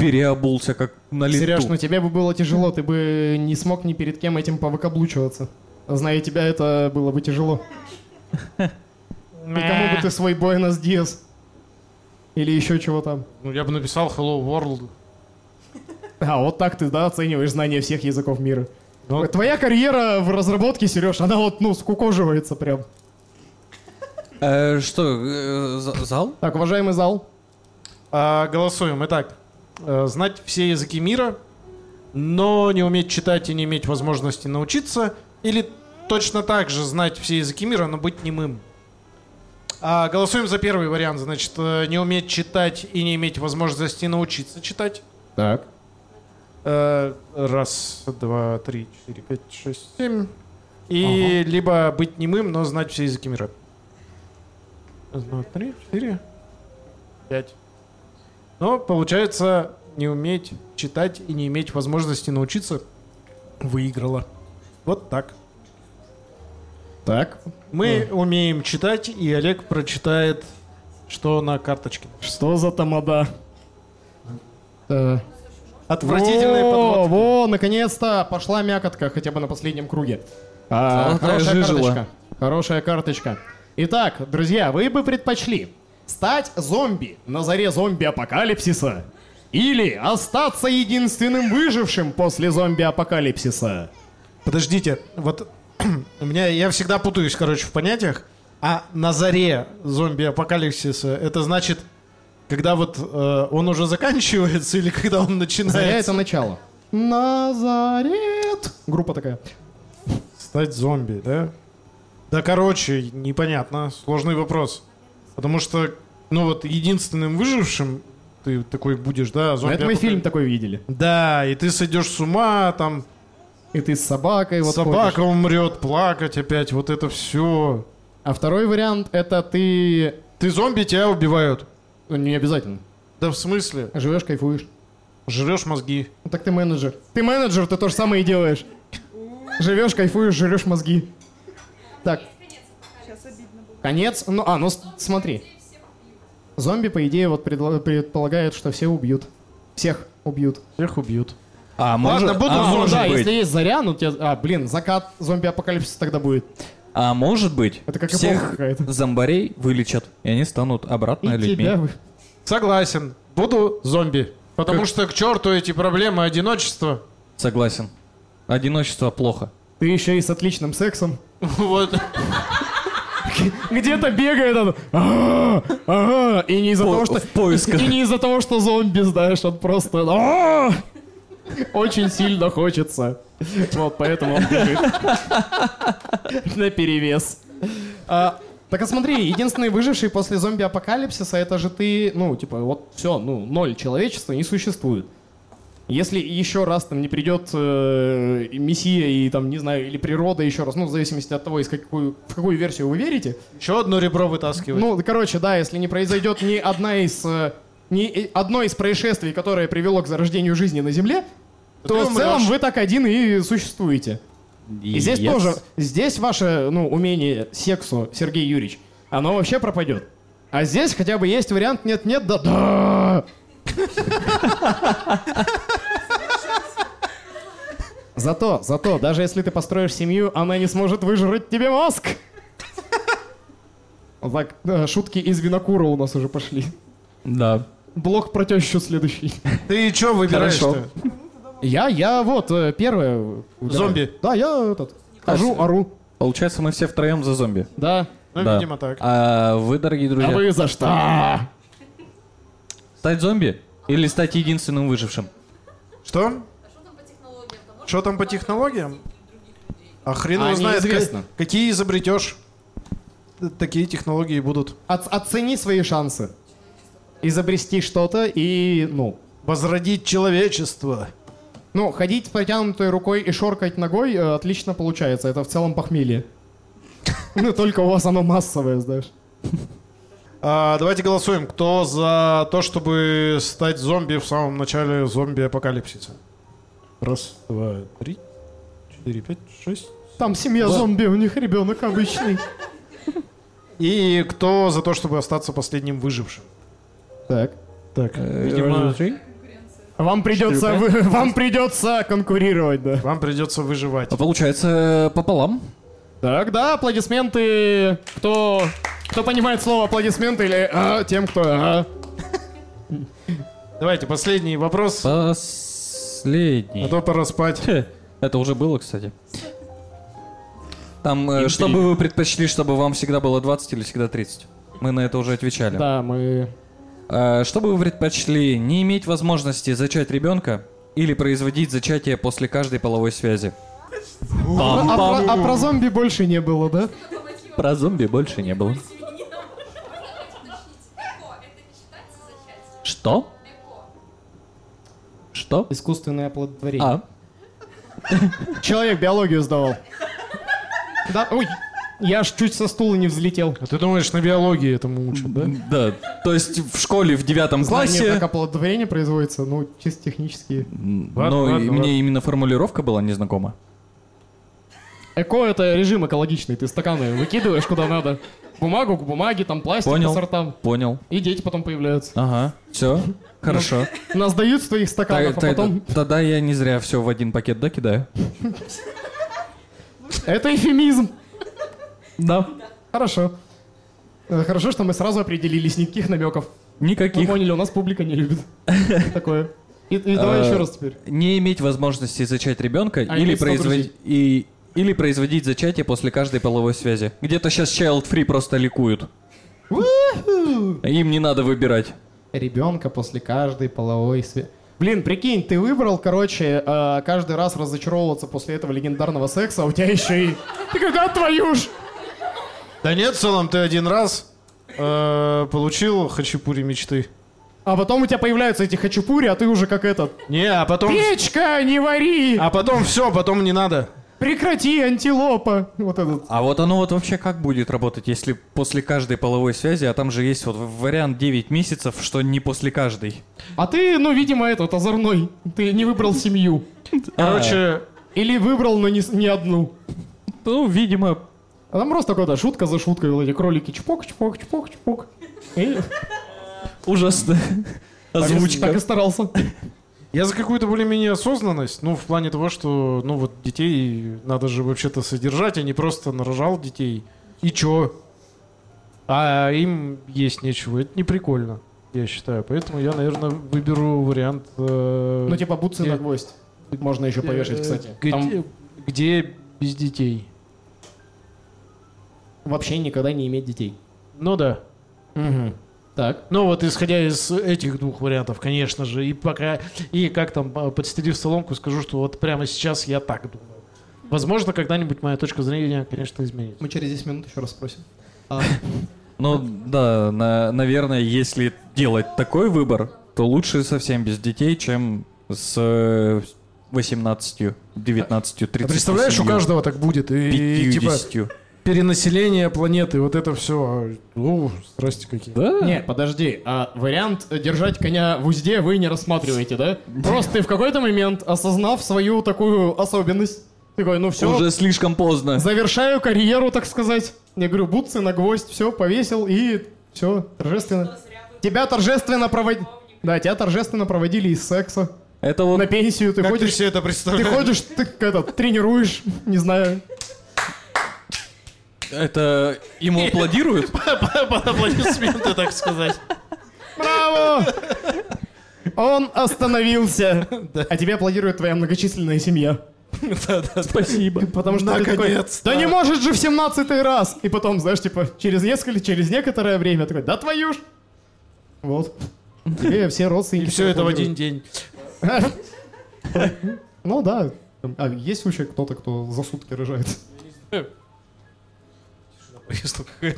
Переобулся как на лету. Сереж, ну тебе бы было тяжело, ты бы не смог ни перед кем этим повыкаблучиваться. Зная тебя, это было бы тяжело. И кому бы ты свой Buenos Dias? Или еще чего там? Ну, я бы написал Hello World. А, вот так ты, да, оцениваешь знание всех языков мира. Ну, Твоя карьера в разработке, Сереж, она вот, ну, скукоживается прям. Э, что, э, за- зал? Так, уважаемый зал, а, голосуем. Итак, знать все языки мира, но не уметь читать и не иметь возможности научиться, или точно так же знать все языки мира, но быть немым. А, голосуем за первый вариант, значит, э, не уметь читать и не иметь возможности научиться читать. Так. Э, раз, два, три, четыре, пять, шесть, семь. И либо быть немым, но знать все языки мира. Раз, два, три, четыре, пять. Но получается, не уметь читать и не иметь возможности научиться выиграла. Вот так. Так. Мы умеем читать, и Олег прочитает, что на карточке. Что за тамада? Э, Отвратительные во, подводки. Во, наконец-то пошла мякотка, хотя бы на последнем круге. А, хорошая жижела. карточка. Хорошая карточка. Итак, друзья, вы бы предпочли стать зомби на заре зомби-апокалипсиса или остаться единственным выжившим после зомби-апокалипсиса? Подождите, вот у меня я всегда путаюсь, короче, в понятиях. А на заре зомби-апокалипсиса это значит, когда вот э, он уже заканчивается или когда он Заря начинается? это начало. Назарет. Группа такая. Стать зомби, да? Да, короче, непонятно, сложный вопрос. Потому что, ну вот, единственным выжившим ты такой будешь, да, зомби это мы фильм такой видели. Да, и ты сойдешь с ума, там И ты с собакой вот собака ходишь. умрет, плакать опять, вот это все. А второй вариант это ты... Ты зомби, тебя убивают. ну, Не обязательно. Да в смысле? Живешь, кайфуешь. Жрешь мозги. Ну так ты менеджер. Ты менеджер, ты то же самое и делаешь. Живешь, кайфуешь, жрешь мозги. Так. Конец. Ну, а, ну смотри. Зомби, по идее, вот предполагает, что все убьют. Всех убьют. Всех убьют. А может, буду а зомби. может да, быть, если есть заря, ну тебе... А, блин, закат зомби-апокалипсис тогда будет. а может быть, Это как всех какая-то. зомбарей вылечат, и они станут обратно И людьми. тебя... Согласен. Буду зомби. Потому что к черту эти проблемы одиночества. Согласен. Одиночество плохо. Ты еще и с отличным сексом. Вот. Где-то бегает он. «А, ага», И не из-за По- того, что... в поисках. И не из-за того, что зомби, знаешь, он просто... «А!» Очень сильно хочется. Вот, поэтому он бежит. На перевес. Так а смотри, единственный выживший после зомби-апокалипсиса, это же ты, ну, типа, вот все, ну, ноль человечества не существует. Если еще раз там не придет э, мессия и там, не знаю, или природа еще раз, ну, в зависимости от того, из какую, в какую версию вы верите, Еще одно ребро вытаскивать. ну, короче, да, если не произойдет ни одна из э, ни одно из происшествий, которое привело к зарождению жизни на Земле, то ты в целом вы так один и существуете. И здесь Yes. тоже, здесь ваше, ну, умение сексу, Сергей Юрьевич, оно вообще пропадет. А здесь хотя бы есть вариант нет-нет, да-да. Зато, зато, даже если ты построишь семью, она не сможет выжрать тебе мозг. Так, э, шутки из винокура у нас уже пошли. Да. Блок про тещу следующий. Ты что выбираешь-то? Я, я вот, э, первое. Зомби. Да, я этот, хожу, ору. Получается, мы все втроем за зомби. Да. Ну, Да. видимо, так. А вы, дорогие А друзья, вы за что? стать зомби или стать единственным выжившим? Что? Что там по технологиям? Там можно Что там по технологиям? А хрен А, его знает, неизвестно. ка- какие изобретешь, такие технологии будут. Оц- оцени свои шансы. Изобрести что-то и, ну, Возродить человечество. Ну, ходить с протянутой рукой и шоркать ногой э, отлично получается. Это в целом похмелье. Ну, только у вас оно массовое, знаешь. А, давайте голосуем. Кто за то, чтобы стать зомби в самом начале зомби-апокалипсиса? Раз, два, три, четыре, пять, шесть. Там семья зомби, у них ребенок обычный. И кто за то, чтобы остаться последним выжившим? Так. Так, Э, видимо, Вам придется, вы- вам придется конкурировать, да. вам придется выживать. А Получается пополам. Так, да, аплодисменты. Кто, кто понимает слово аплодисменты или а, тем, кто... а. Давайте, последний вопрос, Последний. а то пора спать. Это уже было, кстати. Там, э, что бы вы предпочли, чтобы вам всегда было 20 или всегда 30? Мы на это уже отвечали. Да, мы... Э, Что бы вы предпочли, не иметь возможности зачать ребенка или производить зачатие после каждой половой связи? А, про, а про зомби больше не было, да? Про зомби больше не было. Что? Что? Искусственное оплодотворение. А, Человек биологию сдавал. Да, ой, я аж чуть со стула не взлетел. А ты думаешь, на биологии этому учат, да? да. То есть в школе в девятом Знание, классе... как оплодотворение производится, ну, чисто технически. Но ладно. мне именно формулировка была незнакома. Эко — это режим экологичный. Ты стаканы выкидываешь куда надо. Бумагу к бумаге, там пластик Понял. по сортам. Понял. И дети потом появляются. Ага. Все. Хорошо. Нас дают с твоих Та- стаканов, а потом... Тогда я не зря все в один пакет, да, кидаю? Это эфемизм. Да. Хорошо. Э, Хорошо, что мы сразу определились, никаких намеков. Мы Никаких. поняли, у нас публика не любит такое. И, и давай А, еще раз теперь. Не иметь возможности зачать ребенка А или, производить, и, или производить зачатие после каждой половой связи. Где-то сейчас child free просто ликуют. Им не надо выбирать. Ребенка после каждой половой связи. Блин, прикинь, ты выбрал, короче, э, каждый раз разочаровываться после этого легендарного секса, а у тебя еще и... Ты когда твою ж? Да нет, в целом ты один раз э, получил хачапури мечты. А потом у тебя появляются эти хачапури, а ты уже как этот... Не, а потом... Печка, не вари! А потом все, потом не надо. Прекрати, антилопа! Вот этот. А вот оно вот вообще как будет работать, если после каждой половой связи, а там же есть вот вариант 9 месяцев, что не после каждой. А ты, ну, видимо, этот, озорной. Ты не выбрал семью. Короче, Или выбрал, но не, не одну. Ну, видимо, А там просто какая-то шутка за шуткой, вот эти кролики чпок, чпок, чпок, чпок. И ужасно. Озвучка. Так и старался. Я за какую-то более-менее осознанность, ну, в плане того, что, ну, вот детей надо же вообще-то содержать, а не просто нарожал детей. И чё? А им есть нечего. Это не прикольно, я считаю. Поэтому я, наверное, выберу вариант... э, Ну, типа бутсы где- на гвоздь. Можно еще повешать, э, кстати. Где, Там где без детей. вообще никогда не иметь детей. Ну да. Так. Ну вот исходя из этих двух вариантов, конечно же, и пока и как там а, подстелив соломку, скажу, что вот прямо сейчас я так думаю. Возможно, когда-нибудь моя точка зрения, конечно, изменится. Мы через 10 минут еще раз спросим. Ну да, на- наверное, если делать такой выбор, то лучше совсем без детей, чем с э, 18, 19, 30. А представляешь, у каждого так будет. И, типа 50. Перенаселение планеты, вот это все. Ну, здрасте какие. Да? Не, подожди, а вариант держать коня в узде вы не рассматриваете, да? Просто ты в какой-то момент, осознав свою такую особенность, такой, ну все, Уже слишком поздно. завершаю карьеру, так сказать. Я говорю, бутсы на гвоздь, все, повесил и все, торжественно. Тебя торжественно проводили... Да, тебя торжественно проводили из секса. Это вот На пенсию ты Как ты ходишь, себе это ты представляешь? ходишь, ты этот, тренируешь, не знаю. Это ему аплодируют? Аплодисменты, так сказать. Браво! Он остановился. А тебе аплодирует твоя многочисленная семья. Спасибо. Потому что ты такой, Наконец-то. да не может же в семнадцатый раз. И потом, знаешь, типа, через несколько, через некоторое время такой, да твою ж. Вот. Тебе все родственники. И все это в один день. Ну да. А есть вообще кто-то, кто за сутки рожает?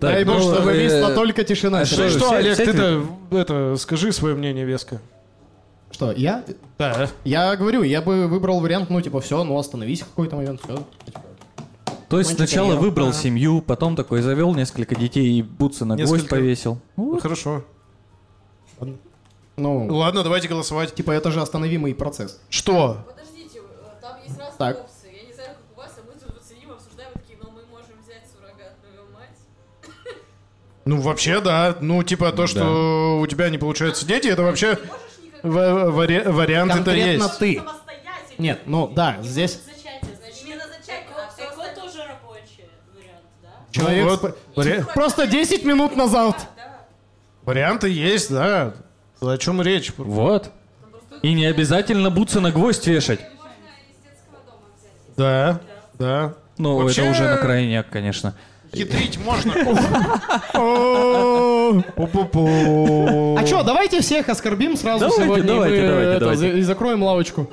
Дай бог, ну, чтобы э, висла только тишина. а Ну Что, Олег, ты-то это, скажи свое мнение веско. Что, я? Да. Я говорю, я бы выбрал вариант, ну, типа, все, ну, остановись в какой-то момент, все. То есть сначала выбрал семью, потом такой завел несколько детей и бутсы на гвоздь повесил. Ну, Хорошо. Ну, Ладно, давайте голосовать. типа, это же остановимый процесс. Что? Подождите, э, там есть разные Так. Ну, вообще, да. Ну, типа, то, что у тебя не получаются дети, это вообще ва- вари- вариант это Конкретно есть. ты. Самостоятельно. нет, ну, да, здесь а человек... Вот, вари- Просто 10 минут назад. Варианты есть, да. О чем речь? вот. И не обязательно бутсы на гвоздь вешать. Да, да. Ну, Вообще- это уже на крайняк, конечно. Хитрить можно. А что, давайте всех оскорбим сразу Давайте, сегодня и давайте, мы, давайте, это, давайте. за- и закроем лавочку.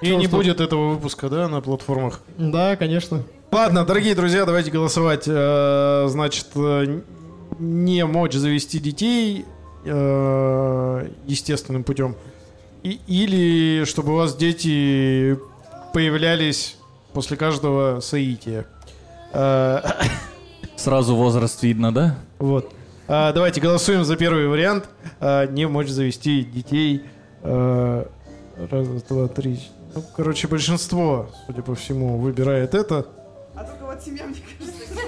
И не будет этого выпуска, да, на платформах. Да, конечно. Ладно, дорогие друзья, давайте голосовать. Э, Значит, э, не мочь завести детей э, естественным путем. И- или чтобы у вас дети появлялись после каждого соития. Сразу возраст видно, да? Вот. А, давайте голосуем за первый вариант. А, не мочь завести детей. А, раз, два, три. Ну, короче, большинство, судя по всему, выбирает это. А только вот семья, мне кажется,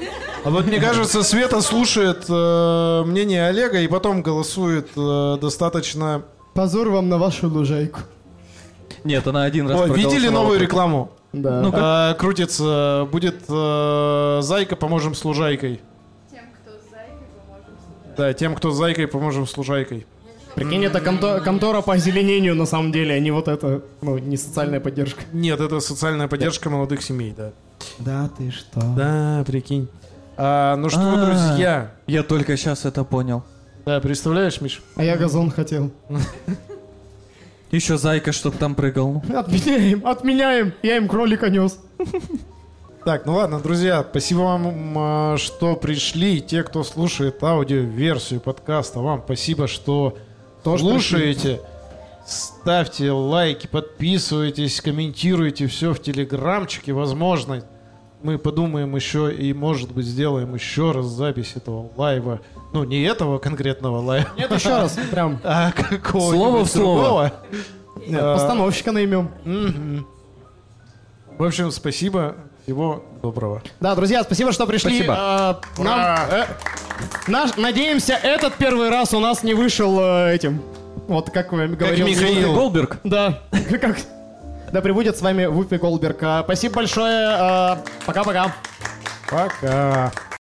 А вот мне кажется, Света слушает э, мнение Олега и потом голосует э, достаточно. Позор вам на вашу лужайку. Нет, она один раз Ой, видели новую рекламу? Да. Ну, А, крутится, будет э, зайка, поможем с лужайкой. Тем, кто с зайкой, поможем служить. Да, тем, кто с зайкой, поможем с лужайкой. Прикинь, это конто- контора по озеленению на самом деле, а не вот это, ну, не социальная поддержка. Нет, это социальная поддержка молодых семей, да. Да ты что? Да, прикинь. А, ну что, А. друзья, Я только сейчас это понял. да, представляешь, Миш? А я газон хотел. Еще зайка, чтоб там прыгал. Отменяем, отменяем. Я им кролика нес. Так, ну ладно, друзья, спасибо вам, а, что пришли. Те, кто слушает аудиоверсию подкаста, вам спасибо, что Тоже слушаете. Ставьте лайки, подписывайтесь, комментируйте все в телеграмчике. Возможно, мы подумаем еще и, может быть, сделаем еще раз запись этого лайва. Ну, не этого конкретного лайва, Нет, еще раз, прям. а какого-нибудь Слово в слово. А, постановщика наймем. В общем, спасибо. Всего доброго. Да, друзья, спасибо, что пришли. Спасибо. А, нам, э, наш- надеемся, этот первый раз у нас не вышел э, этим. Вот как вы говорил. Михаил. Голберг. Да, как. Да прибудет с вами Вупи Голберг. А, Спасибо большое. Пока-пока. Пока.